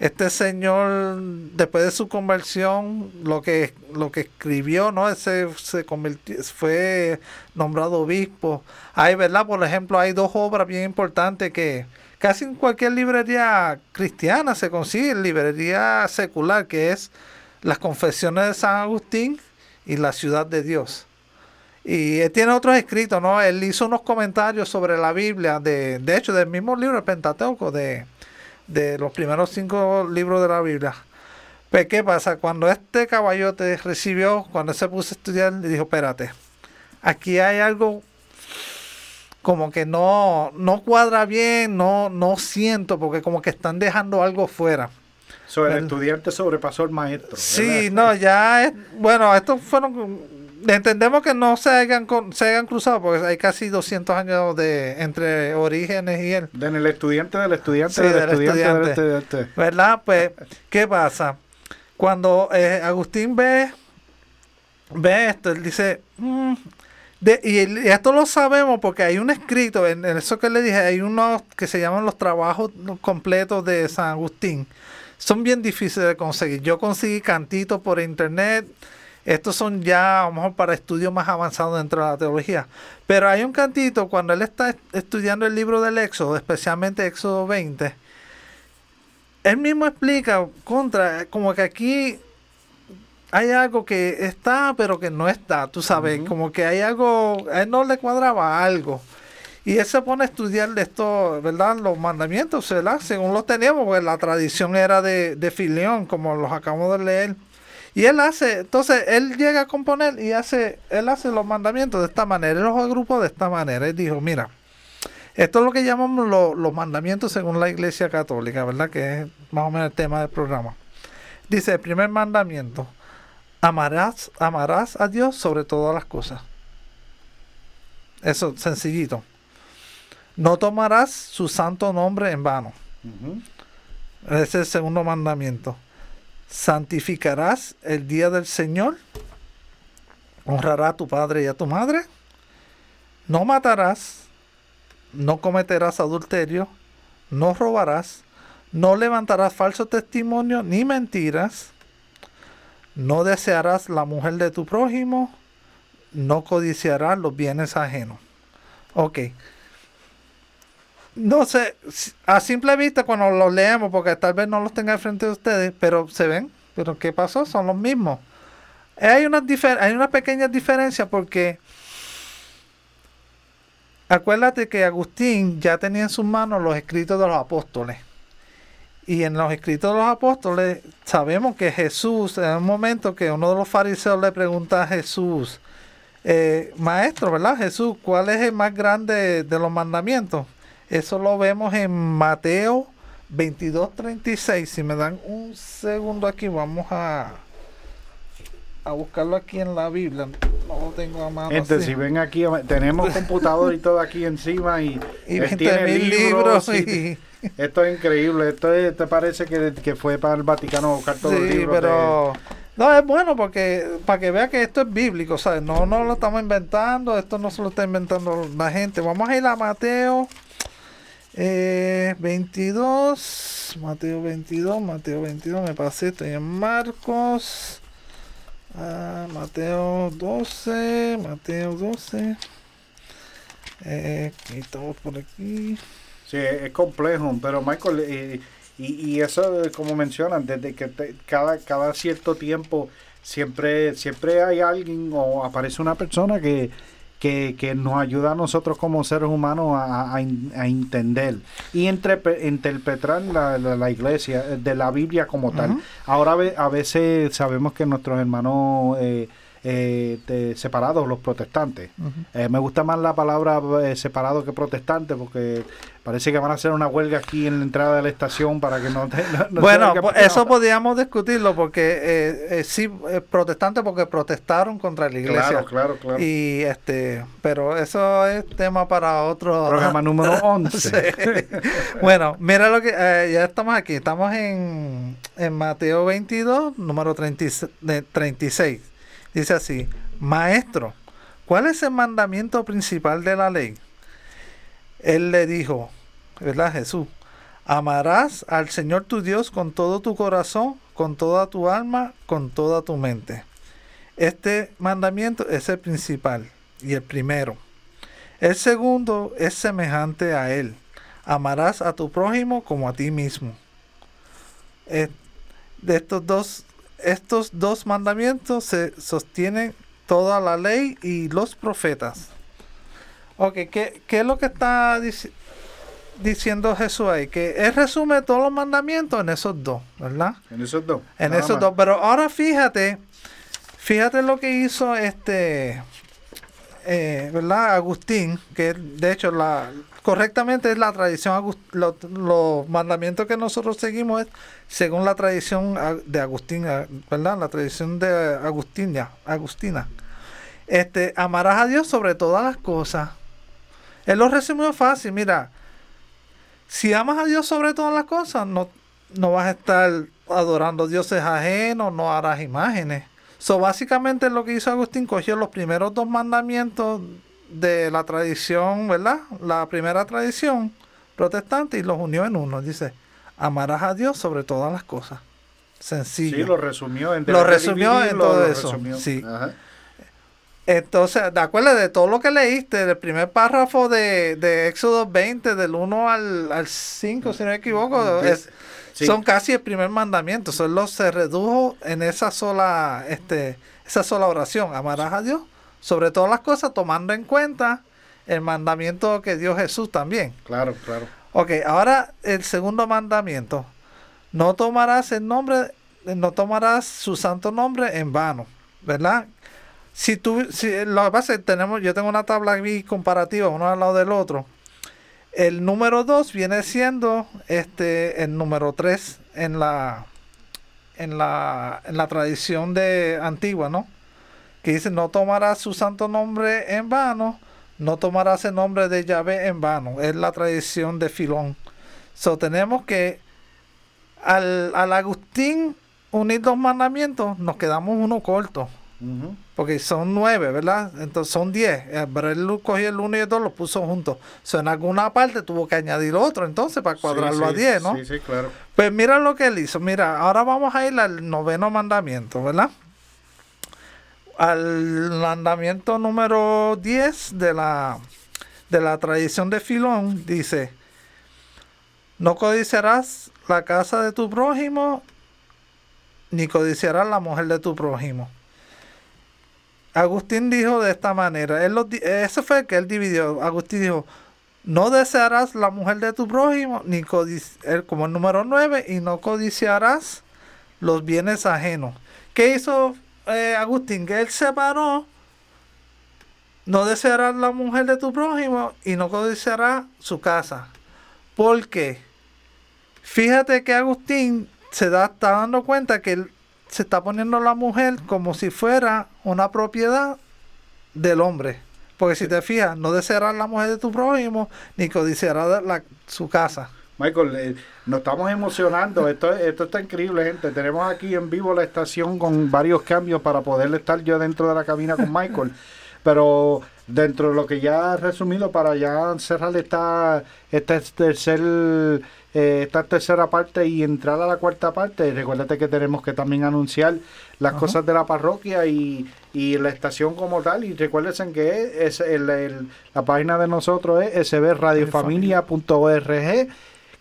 este señor, después de su conversión, lo que, lo que escribió, ¿no? Ese se convirtió, fue nombrado obispo. Hay, ¿verdad? Por ejemplo, hay dos obras bien importantes que casi en cualquier librería cristiana se consigue, librería secular, que es las confesiones de San Agustín y la ciudad de Dios. Y él tiene otros escritos, ¿no? Él hizo unos comentarios sobre la Biblia, de, de hecho, del mismo libro, el Pentateuco, de, de los primeros cinco libros de la Biblia. Pues, ¿qué pasa? Cuando este caballote recibió, cuando se puso a estudiar, le dijo, espérate, aquí hay algo como que no, no cuadra bien, no, no siento, porque como que están dejando algo fuera. So, el El- estudiante sobrepasó al maestro. Sí, ¿verdad? no, ya es, bueno, estos fueron, entendemos que no se hayan, se hayan cruzado, porque hay casi 200 años de entre Orígenes y él. En el estudiante del estudiante Sí, del, del estudiante, del estudiante. ¿Verdad? Pues, ¿qué pasa? Cuando eh, Agustín ve, ve esto, él dice, "Mm", de- y, esto lo sabemos porque hay un escrito, en, en eso que le dije, hay unos que se llaman los trabajos completos de San Agustín. Son bien difíciles de conseguir. Yo conseguí cantitos por internet. Estos son ya, a lo mejor, para estudios más avanzados dentro de la teología. Pero hay un cantito cuando él está est- estudiando el libro del Éxodo, especialmente Éxodo 20 él mismo explica contra, como que aquí hay algo que está, pero que no está, tú sabes, como que hay algo, a él no le cuadraba algo. Y él se pone a estudiar esto, ¿verdad? Los mandamientos, ¿verdad? Según los teníamos, porque la tradición era de, de Filión, como los acabamos de leer. Y él hace, entonces él llega a componer y hace, él hace los mandamientos de esta manera, él los agrupó de esta manera. Él dijo, mira, esto es lo que llamamos lo- los mandamientos según la Iglesia Católica, ¿verdad? Que es más o menos el tema del programa. Dice, el primer mandamiento, amarás, amarás a Dios sobre todas las cosas. Eso, sencillito. No tomarás su santo nombre en vano. Ujú. Ese es el segundo mandamiento. Santificarás el día del Señor. Honrará a tu padre y a tu madre. No matarás. No cometerás adulterio. No robarás. No levantarás falso testimonio ni mentiras. No desearás la mujer de tu prójimo. No codiciarás los bienes ajenos. Ok. No sé, a simple vista cuando los leemos, porque tal vez no los tenga frente de ustedes, pero se ven, pero ¿qué pasó? Son los mismos. Hay unas, hay unas pequeñas diferencias porque acuérdate que Agustín ya tenía en sus manos los escritos de los apóstoles. Y en los escritos de los apóstoles sabemos que Jesús, en un momento que uno de los fariseos le pregunta a Jesús, eh, maestro, ¿verdad? Jesús, ¿cuál es el más grande de los mandamientos? Eso lo vemos en Mateo 22, 36. Si me dan un segundo aquí, vamos a, a buscarlo aquí en la Biblia. No lo tengo a mano. Gente, así. si ven aquí, tenemos computador y todo aquí encima y, [laughs] y él 20 tiene mil libros. y- y- [laughs] Esto es increíble. Esto es- te parece que, que fue para el Vaticano a buscar todos los Sí, libros. de- pero no es bueno porque para que vea que esto es bíblico, ¿sabes? No, no lo estamos inventando, esto no se lo está inventando la gente. Vamos a ir a Mateo eh, 22, Mateo 22, Mateo 22, me pasé, estoy en Marcos, ah, Mateo 12, Mateo 12. Eh, estamos por aquí. Sí, es complejo, pero Michael, eh, y, y eso como mencionan, desde que te- cada, cada cierto tiempo siempre, siempre hay alguien o aparece una persona que, que, que nos ayuda a nosotros como seres humanos a, a a entender y entrepe- interpretar la, la, la iglesia, eh, de la Biblia como tal. Ahora a veces sabemos que nuestros hermanos eh, eh, separados, los protestantes, eh, me gusta más la palabra eh, separado que protestante porque parece que van a hacer una huelga aquí en la entrada de la estación para que no... te- no- [laughs] no se Bueno, pues, eso podríamos discutirlo porque eh, sí, protestante porque protestaron contra la iglesia. Claro, claro, claro. Y este, pero eso es tema para otro Programa número [laughs] 11. Sí. Bueno, mira lo que eh, ya estamos aquí, estamos en, en Mateo 22, número 36, de 36. Dice así, maestro, ¿cuál es el mandamiento principal de la ley? Él le dijo, ¿verdad Jesús? Amarás al Señor tu Dios con todo tu corazón, con toda tu alma, con toda tu mente. Este mandamiento es el principal y el primero. El segundo es semejante a él. Amarás a tu prójimo como a ti mismo. Eh, de estos dos, estos dos mandamientos se sostienen toda la ley y los profetas. Ok, ¿qué, qué es lo que está dic- diciendo Jesús ahí? Que él resume todos los mandamientos en esos dos, ¿verdad? En esos dos. En esos más. dos. Pero ahora fíjate, fíjate lo que hizo este, eh, ¿verdad? Agustín, que de hecho la correctamente es la tradición, los mandamientos que nosotros seguimos es según la tradición de Agustín, ¿verdad? La tradición de Agustina, Agustina. Este, amarás a Dios sobre todas las cosas. Él lo resumió fácil, mira, si amas a Dios sobre todas las cosas, no, no vas a estar adorando dioses ajenos, no harás imágenes. So, básicamente lo que hizo Agustín, cogió los primeros dos mandamientos de la tradición, ¿verdad? La primera tradición protestante y los unió en uno. Dice, amarás a Dios sobre todas las cosas. Sencillo. Sí, lo resumió. En Lo resumió en todo lo eso, resumió. sí. Ajá. Entonces, de acuerdo de todo lo que leíste, del primer párrafo de, de Éxodo 20, del 1 al, al 5, si no me equivoco, es- Sí. son casi el primer mandamiento. Solo se redujo en esa sola, este, esa sola oración. Amarás a Dios sobre todas las cosas, tomando en cuenta el mandamiento que dio Jesús también. Claro, claro. Ok, ahora el segundo mandamiento. No tomarás el nombre, no tomarás su santo nombre en vano, ¿verdad? Si tú, si, lo que pasa es que tenemos, yo tengo una tabla aquí comparativa, uno al lado del otro. El número 2 viene siendo este el número 3 en la en la en la tradición de antigua, ¿no? Que dice no tomarás su santo nombre en vano, no tomarás el nombre de Yahvé en vano. Es la tradición de Filón. So tenemos que al, al Agustín unir dos mandamientos, nos quedamos uno corto. Porque son nueve, ¿verdad? Entonces son diez. Pero él cogió el uno y el dos, los puso juntos. So, en alguna parte tuvo que añadir otro, entonces, para cuadrarlo Sí, a diez, ¿no? Sí, sí, claro. Pues mira lo que él hizo. Mira, ahora vamos a ir al noveno mandamiento, ¿verdad? Al mandamiento número 10 de la, de la tradición de Filón, dice, no codiciarás la casa de tu prójimo, ni codiciarás la mujer de tu prójimo. Agustín dijo de esta manera, él lo ese fue el que él dividió. Agustín dijo, no desearás la mujer de tu prójimo, ni codici- él como el número 9, y no codiciarás los bienes ajenos. ¿Qué hizo eh, Agustín? Que él separó, no desearás la mujer de tu prójimo y no codiciarás su casa. ¿Por qué? Fíjate que Agustín se da, está dando cuenta que él se está poniendo la mujer como si fuera una propiedad del hombre. Porque si te fijas, no desearás la mujer de tu prójimo, ni codiciarás la- su casa. Michael, eh, nos estamos emocionando. Esto, esto está increíble, gente. Tenemos aquí en vivo la estación con varios cambios para poder estar yo dentro de la cabina con Michael. [laughs] Pero dentro de lo que ya ha resumido, para ya cerrar esta, este tercer, eh, esta tercera parte y entrar a la cuarta parte, recuérdate que tenemos que también anunciar las Ajá. cosas de la parroquia y, y la estación como tal. Y recuérdense que es el- el- la página de nosotros es sbradiofamilia.org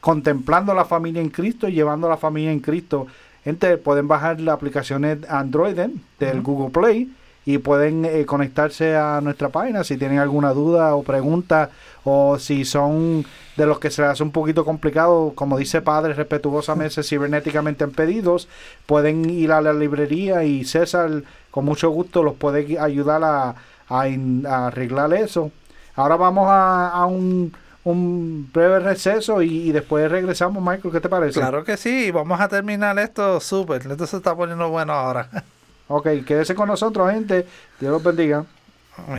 contemplando la familia en Cristo y llevando a la familia en Cristo. Gente, pueden bajar las aplicaciones Android eh, del Google Play y pueden eh, conectarse a nuestra página si tienen alguna duda o pregunta o si son de los que se les hace un poquito complicado, como dice Padre respetuosamente, cibernéticamente en pedidos, pueden ir a la librería y César con mucho gusto los puede ayudar a, a arreglar eso. Ahora vamos a, a un, un breve receso y, y después regresamos, Michael, ¿qué te parece? Claro que sí, vamos a terminar esto súper. Esto se está poniendo bueno ahora. [laughs] Ok, quédese con nosotros, gente. Dios los bendiga.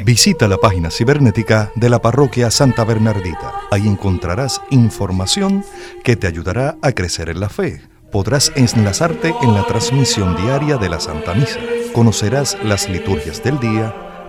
Visita la página cibernética de la parroquia Santa Bernardita. Ahí encontrarás información que te ayudará a crecer en la fe. Podrás enlazarte en la transmisión diaria de la Santa Misa. Conocerás las liturgias del día,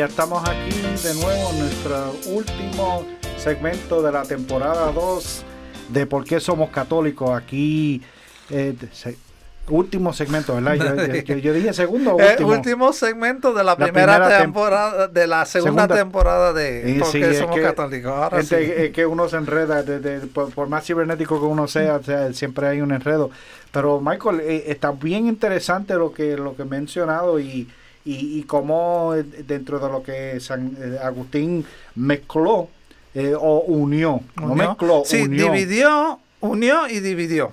ya estamos aquí de nuevo en nuestro último segmento de la temporada 2 de Por qué somos católicos. Aquí, eh, se- último segmento, ¿verdad? Yo, yo- yo- dije segundo [laughs] Eh, último. último segmento de la, La primera, primera tem- temporada, de la segunda, Segunda- temporada de Eh, ¿Por sí, qué es somos que- católicos? Ahora Gente, sí. es que uno se enreda, de- de- por, por más cibernético que uno sea, o sea, siempre hay un enredo. Pero Michael, eh, está bien interesante lo que lo que he mencionado y, y, y cómo eh, dentro de lo que San eh, Agustín mezcló eh, o unió, no Unió. mezcló, sí, unió. dividió, unió y dividió.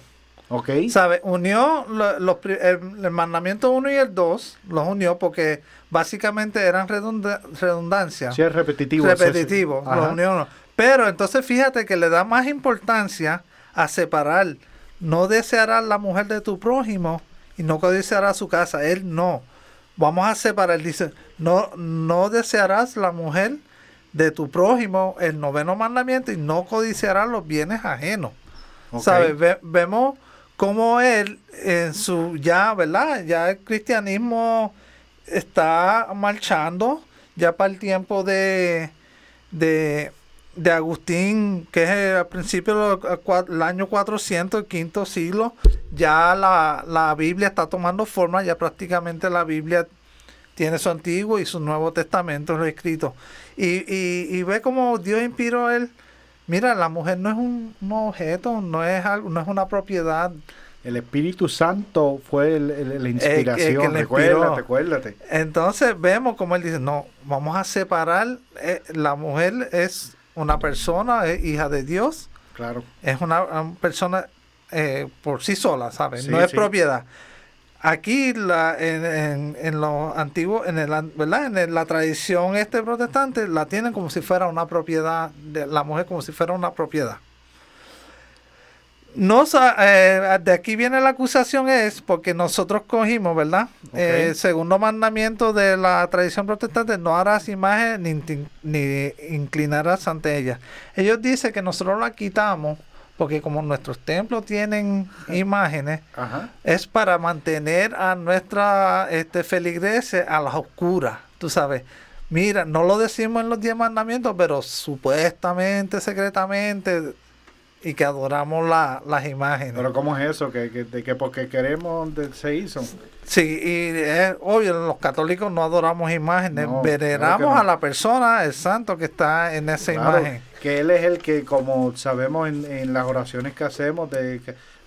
¿Ok? ¿Sabe? Unió lo- los, pri- el, mandamiento 1 y el 2, los unió porque básicamente eran redunda- redundancia. Sí, es repetitivo. repetitivo. los unió uno. Pero entonces fíjate que le da más importancia a separar. No desearás la mujer de tu prójimo y no codiciarás su casa. Él no. Vamos a separar. Dice, no, no desearás la mujer de tu prójimo, el noveno mandamiento, y no codiciarás los bienes ajenos. ¿Sabes? Ve- vemos cómo él, en su, ya, ¿verdad? Ya el cristianismo está marchando, ya para el tiempo de, de, de Agustín, que es el- al principio del año 400, el quinto siglo, ya la, la Biblia está tomando forma, ya prácticamente la Biblia tiene su Antiguo y su Nuevo Testamento escrito. Y, y, y ve cómo Dios inspiró a él. Mira, la mujer no es un, un objeto, no es algo, no es una propiedad. El Espíritu Santo fue el- el- la inspiración. que le recuérdate, inspiró. recuérdate. Entonces vemos como él dice, no, vamos a separar, eh, la mujer es una persona, es hija de Dios, Claro. es una, una persona eh, por sí sola, ¿sabes? Sí, no es sí. propiedad. Aquí la, en, en, en los antiguos, en el, ¿verdad? En el- la tradición este protestante la tienen como si fuera una propiedad, de la mujer como si fuera una propiedad. No, sa- eh, de aquí viene la acusación es porque nosotros cogimos, ¿verdad? Ok. Eh, segundo mandamiento de la tradición protestante, no harás imagen ni, ni inclinarás ante ella. Ellos dicen que nosotros la quitamos porque como nuestros templos tienen imágenes, Ajá. es para mantener a nuestra este, feligreses a las oscuras, tú sabes. Mira, no lo decimos en los diez mandamientos, pero supuestamente, secretamente, y que adoramos la- las imágenes. Pero ¿cómo es eso? Que, que, de que porque queremos de- se hizo. Sí, y es obvio, los católicos no adoramos imágenes, No, veneramos claro que no. a la persona, el santo que está en esa Claro, imagen. que Él es el que, como sabemos en, en las oraciones que hacemos de,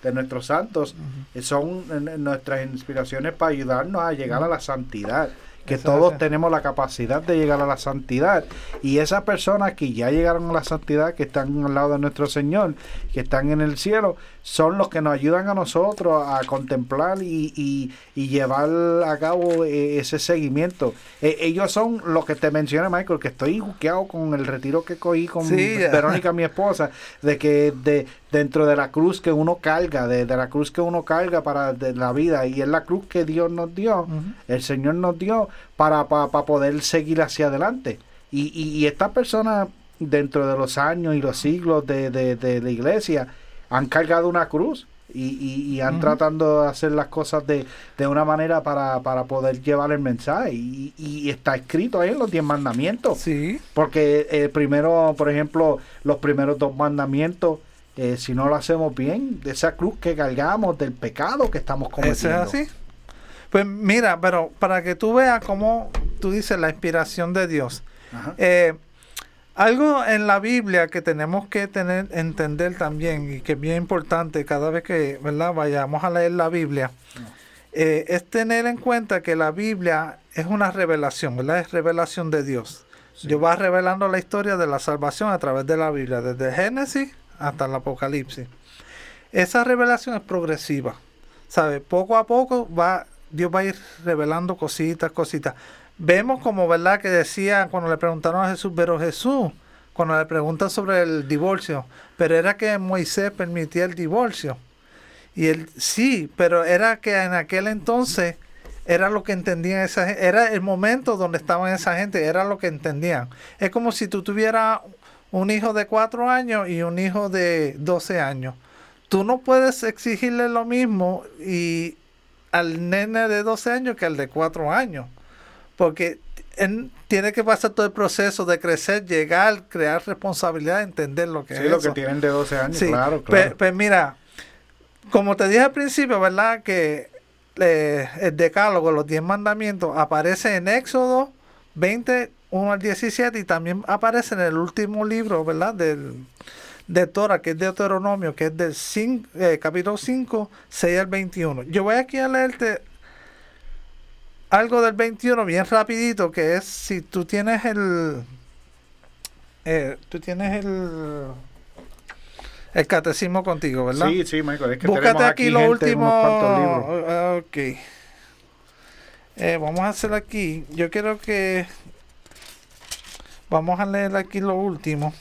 de nuestros santos, son nuestras inspiraciones para ayudarnos a llegar a la santidad. Que Eso todos tenemos la capacidad de llegar a la santidad. Y esas personas que ya llegaron a la santidad, que están al lado de nuestro Señor, que están en el cielo, son los que nos ayudan a nosotros a contemplar y, y- y llevar a cabo eh, ese seguimiento. Eh, ellos son los que te mencioné, Michael, que estoy juqueado con el retiro que cogí con Sí. Verónica, mi esposa, de que de dentro de la cruz que uno carga, de, de la cruz que uno carga para de la vida, y es la cruz que Dios nos dio, el Señor nos dio para, para, para poder seguir hacia adelante. Y, y, y estas personas, dentro de los años y los siglos de, de, de la iglesia, han cargado una cruz y, y, y han Ujú. tratando de hacer las cosas de, de una manera para, para poder llevar el mensaje. Y, y está escrito ahí en los diez mandamientos. Sí, Porque eh, primero, por ejemplo, los primeros dos mandamientos, eh, si no lo hacemos bien, de esa cruz que cargamos, del pecado que estamos eso cometiendo. es así. Pues mira, pero para que tú veas cómo tú dices la inspiración de Dios. Eh, algo en la Biblia que tenemos que tener, entender también y que es bien importante cada vez que ¿verdad? vayamos a leer la Biblia, eh, es tener en cuenta que la Biblia es una revelación, ¿verdad? Es revelación de Dios. Dios va revelando la historia de la salvación a través de la Biblia, desde Génesis hasta el Apocalipsis. esa revelación es progresiva. ¿Sabe? Poco a poco va, Dios va a ir revelando cositas, cositas. Vemos como, ¿verdad? Que decía cuando le preguntaron a Jesús, pero Jesús, cuando le preguntan sobre el divorcio, pero era que Moisés permitía el divorcio. Y él, sí, pero era que en aquel entonces era lo que entendían esa gente, era el momento donde estaban esa gente, era lo que entendían. Es como si tú tuvieras un hijo de cuatro años y un hijo de 12 años. Tú no puedes exigirle lo mismo y al nene de 12 años que al de cuatro años. Porque él tiene que pasar todo el proceso de crecer, llegar, crear responsabilidad, entender lo que Sí, es lo eso. que tienen de 12 años, Sí, claro, claro. pues mira, como te dije al principio, ¿verdad? Que eh, el decálogo, los 10 mandamientos, aparece en Éxodo 20, 1 al 17 y también aparece en el último libro, ¿verdad? Del, de Torah, que es Deuteronomio, que es del cin- eh, capítulo 5, 6 al 21. Yo voy aquí a leerte algo del 21 bien rapidito, que es si tú tienes el... eh, tú tienes el... El catecismo contigo, ¿verdad? Sí, sí, Michael, es que Búscate aquí, aquí lo gente, último. unos cuantos libros. Ah, Ok. Eh, vamos a hacer aquí. Yo quiero que. Vamos a leer aquí lo último.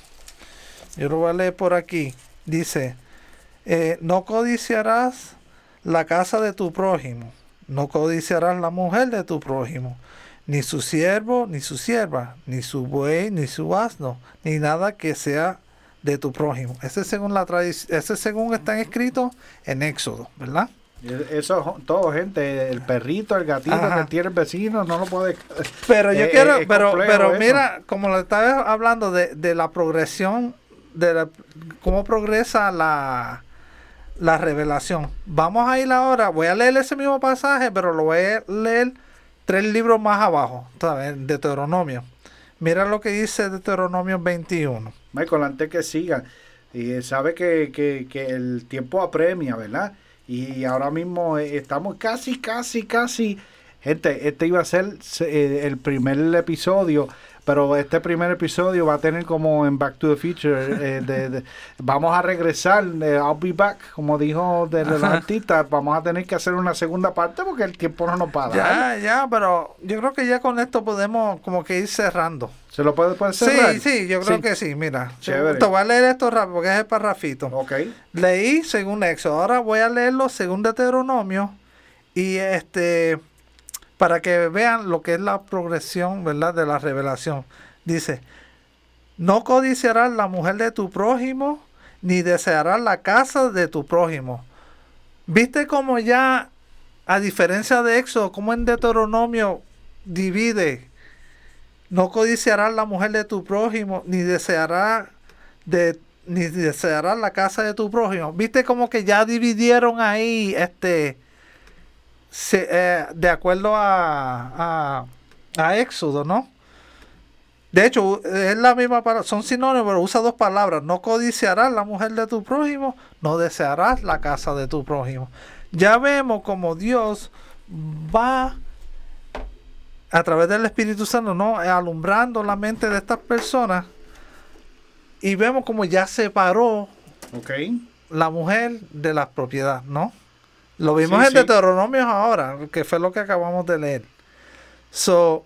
Yo lo voy a leer por aquí. Dice: eh, No codiciarás la casa de tu prójimo. No codiciarás la mujer de tu prójimo. Ni su siervo, ni su sierva, ni su buey, ni su asno, ni nada que sea de tu prójimo. Ese según la tradición, ese según están escritos en Éxodo, ¿verdad? Eso, todo, gente, el perrito, el gatito Ajá. que tiene el vecino, no lo puede... Pero yo Eh, quiero, eh, es pero, pero eso. mira, como le estaba hablando de, de la progresión, de la- cómo progresa la, la revelación. Vamos a ir ahora, voy a leer ese mismo pasaje, pero lo voy a leer tres libros más abajo, ¿sabes? Deuteronomio. Mira lo que dice Deuteronomio 21. Michael, antes que siga, y sabe que, que, que el tiempo apremia, ¿verdad? Y ahora mismo eh, estamos casi, casi, casi. Gente, este iba a ser eh, el primer episodio, pero este primer episodio va a tener como en Back to the Future. eh, de- de- vamos a regresar, eh, I'll be back, como dijo de los Ajá. artistas. Vamos a tener que hacer una segunda parte porque el tiempo no nos va a dar. Ya, ya, pero yo creo que ya con esto podemos como que ir cerrando. ¿Se lo puede, puede cerrar? Sí, sí, yo creo Sí. que sí, mira. Chévere. Te voy a leer esto rápido porque es el parrafito. Ok. Leí según Éxodo, ahora voy a leerlo según Deuteronomio y este para que vean lo que es la progresión, ¿verdad? De la revelación. Dice, no codiciarás la mujer de tu prójimo, ni desearás la casa de tu prójimo. ¿Viste cómo ya, a diferencia de Éxodo, como en Deuteronomio divide? No codiciarás la mujer de tu prójimo, ni desearás de ni desearás la casa de tu prójimo. Viste como que ya dividieron ahí, este, se- eh, de acuerdo a, a, a Éxodo, ¿no? De hecho, es la misma palabra, son sinónimos, pero usa dos palabras. No codiciarás la mujer de tu prójimo, no desearás la casa de tu prójimo. Ya vemos como Dios va a través del Espíritu Santo, ¿no? Alumbrando la mente de estas personas. Y vemos como ya separó la mujer de la propiedad, ¿no? Lo vimos Sí, en sí. Deuteronomio ahora, que fue lo que acabamos de leer. So,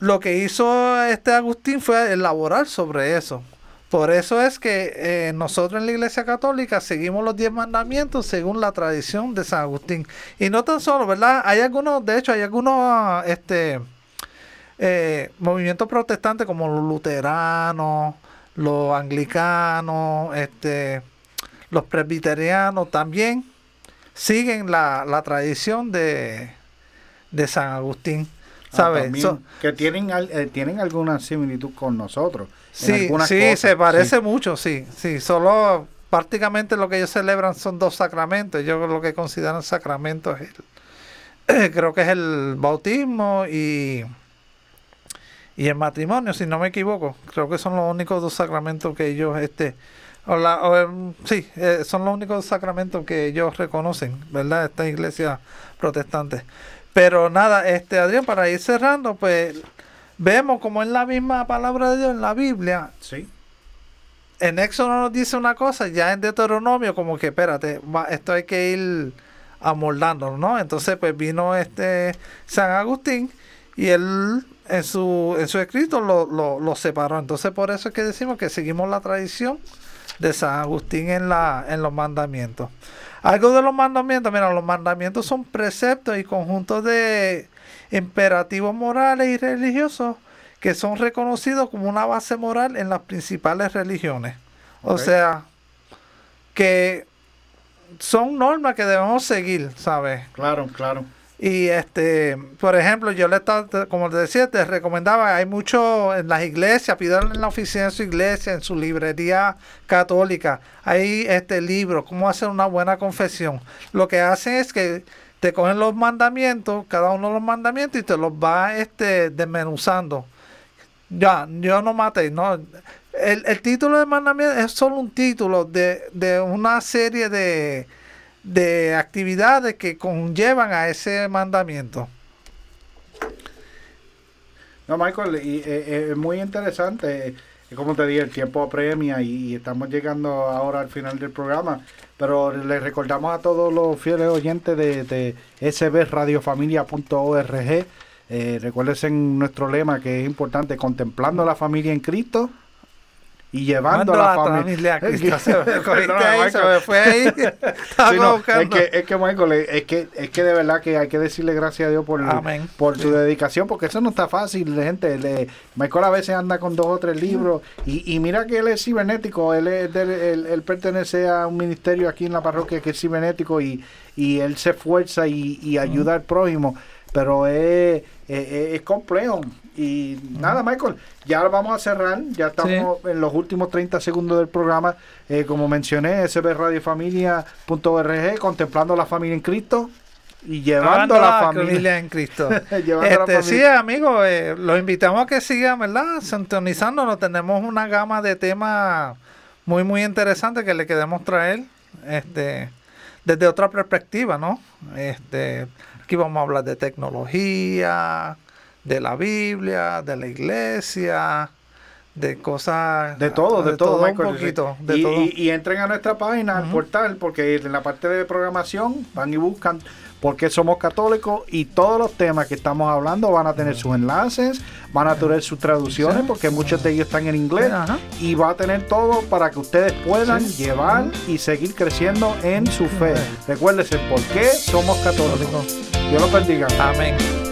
lo que hizo este Agustín fue elaborar sobre eso. Por eso es que eh, nosotros en la Iglesia Católica seguimos los diez mandamientos según la tradición de San Agustín. Y no tan solo, ¿verdad? Hay algunos, de hecho, hay algunos este, eh, movimientos protestantes como los luteranos, los anglicanos, este, los presbiterianos también siguen la, la tradición de, de San Agustín. Ah, ¿Sabes? también, So- que tienen, eh, tienen alguna similitud con nosotros. Sí, sí, cosas, se parece sí. mucho, sí, sí. Solo prácticamente lo que ellos celebran son dos sacramentos. Yo lo que consideran sacramentos es el, [clears throat] creo que es el bautismo y, y el matrimonio, si no me equivoco. Creo que son los únicos dos sacramentos que ellos, este, o la- o, em, sí, eh, son los únicos sacramentos que ellos reconocen, ¿verdad? Esta iglesia protestante. Pero nada, este Adrián, para ir cerrando, pues vemos como en la misma palabra de Dios en la Biblia Sí. en Éxodo nos dice una cosa, ya en Deuteronomio como que espérate, va- esto hay que ir amoldándolo, ¿no? Entonces pues vino este San Agustín y él en su, en su escrito lo, lo, lo separó. Entonces por eso es que decimos que seguimos la tradición de San Agustín en, la, en los mandamientos. Algo de los mandamientos, mira, los mandamientos son preceptos y conjuntos de imperativos morales y religiosos que son reconocidos como una base moral en las principales religiones. O sea, que son normas que debemos seguir, ¿sabes? Claro, claro. Y este, por ejemplo, yo le estaba, como te decía, te recomendaba, hay mucho en las iglesias, pídalo en la oficina de su iglesia, en su librería católica, hay este libro, cómo hacer una buena confesión. Lo que hacen es que te cogen los mandamientos, cada uno de los mandamientos, y te los va este desmenuzando. Ya, yo no maté, no. El, el título de mandamiento es solo un título de, de una serie de, de actividades que conllevan a ese mandamiento. No, Michael, eh, eh, es muy interesante. eh, Como te dije, el tiempo apremia y, y estamos llegando ahora al final del programa. Pero les recordamos a todos los fieles oyentes de, de sbradiofamilia.org. Eh, recuérdense nuestro lema que es importante, contemplando la familia en Cristo y llevando a la familia. a [laughs] Cristo. Se me cogiste Perdona, ahí, se Michael. me fue ahí. [laughs] Estaba Sí, no, es, que, es que Michael, es que, es que de verdad que hay que decirle gracias a Dios por, Amén. por su dedicación, porque eso no está fácil, gente. Le- Michael a veces anda con dos o tres libros y, y mira que él es cibernético, él, es del- él, él pertenece a un ministerio aquí en la parroquia que es cibernético y, y él se esfuerza y, y ayuda al prójimo, pero es, es, es complejo. Y nada, Michael, ya vamos a cerrar, ya estamos en los últimos 30 segundos del programa. Eh, como mencioné, sbradiofamilia.org, contemplando la familia en Cristo y llevando a la familia. en Cristo. [laughs] Este, sí, amigos, eh, los invitamos a que sigan, ¿verdad? Sintonizándonos. Tenemos una gama de temas muy, muy interesantes que le queremos traer este, desde otra perspectiva, ¿no? Este, aquí vamos a hablar de tecnología, de la Biblia, de la iglesia, de cosas... De todo, de, todo. Un poquito, de y, todo. y- y entren a nuestra página, al Ujú. portal, porque en la parte de programación van y buscan por qué somos católicos y todos los temas que estamos hablando van a tener sus enlaces, van a tener sus traducciones, porque muchos de ellos están en inglés, y va a tener todo para que ustedes puedan llevar y seguir creciendo en su fe. Recuérdense por qué somos católicos. Dios los bendiga. Amén.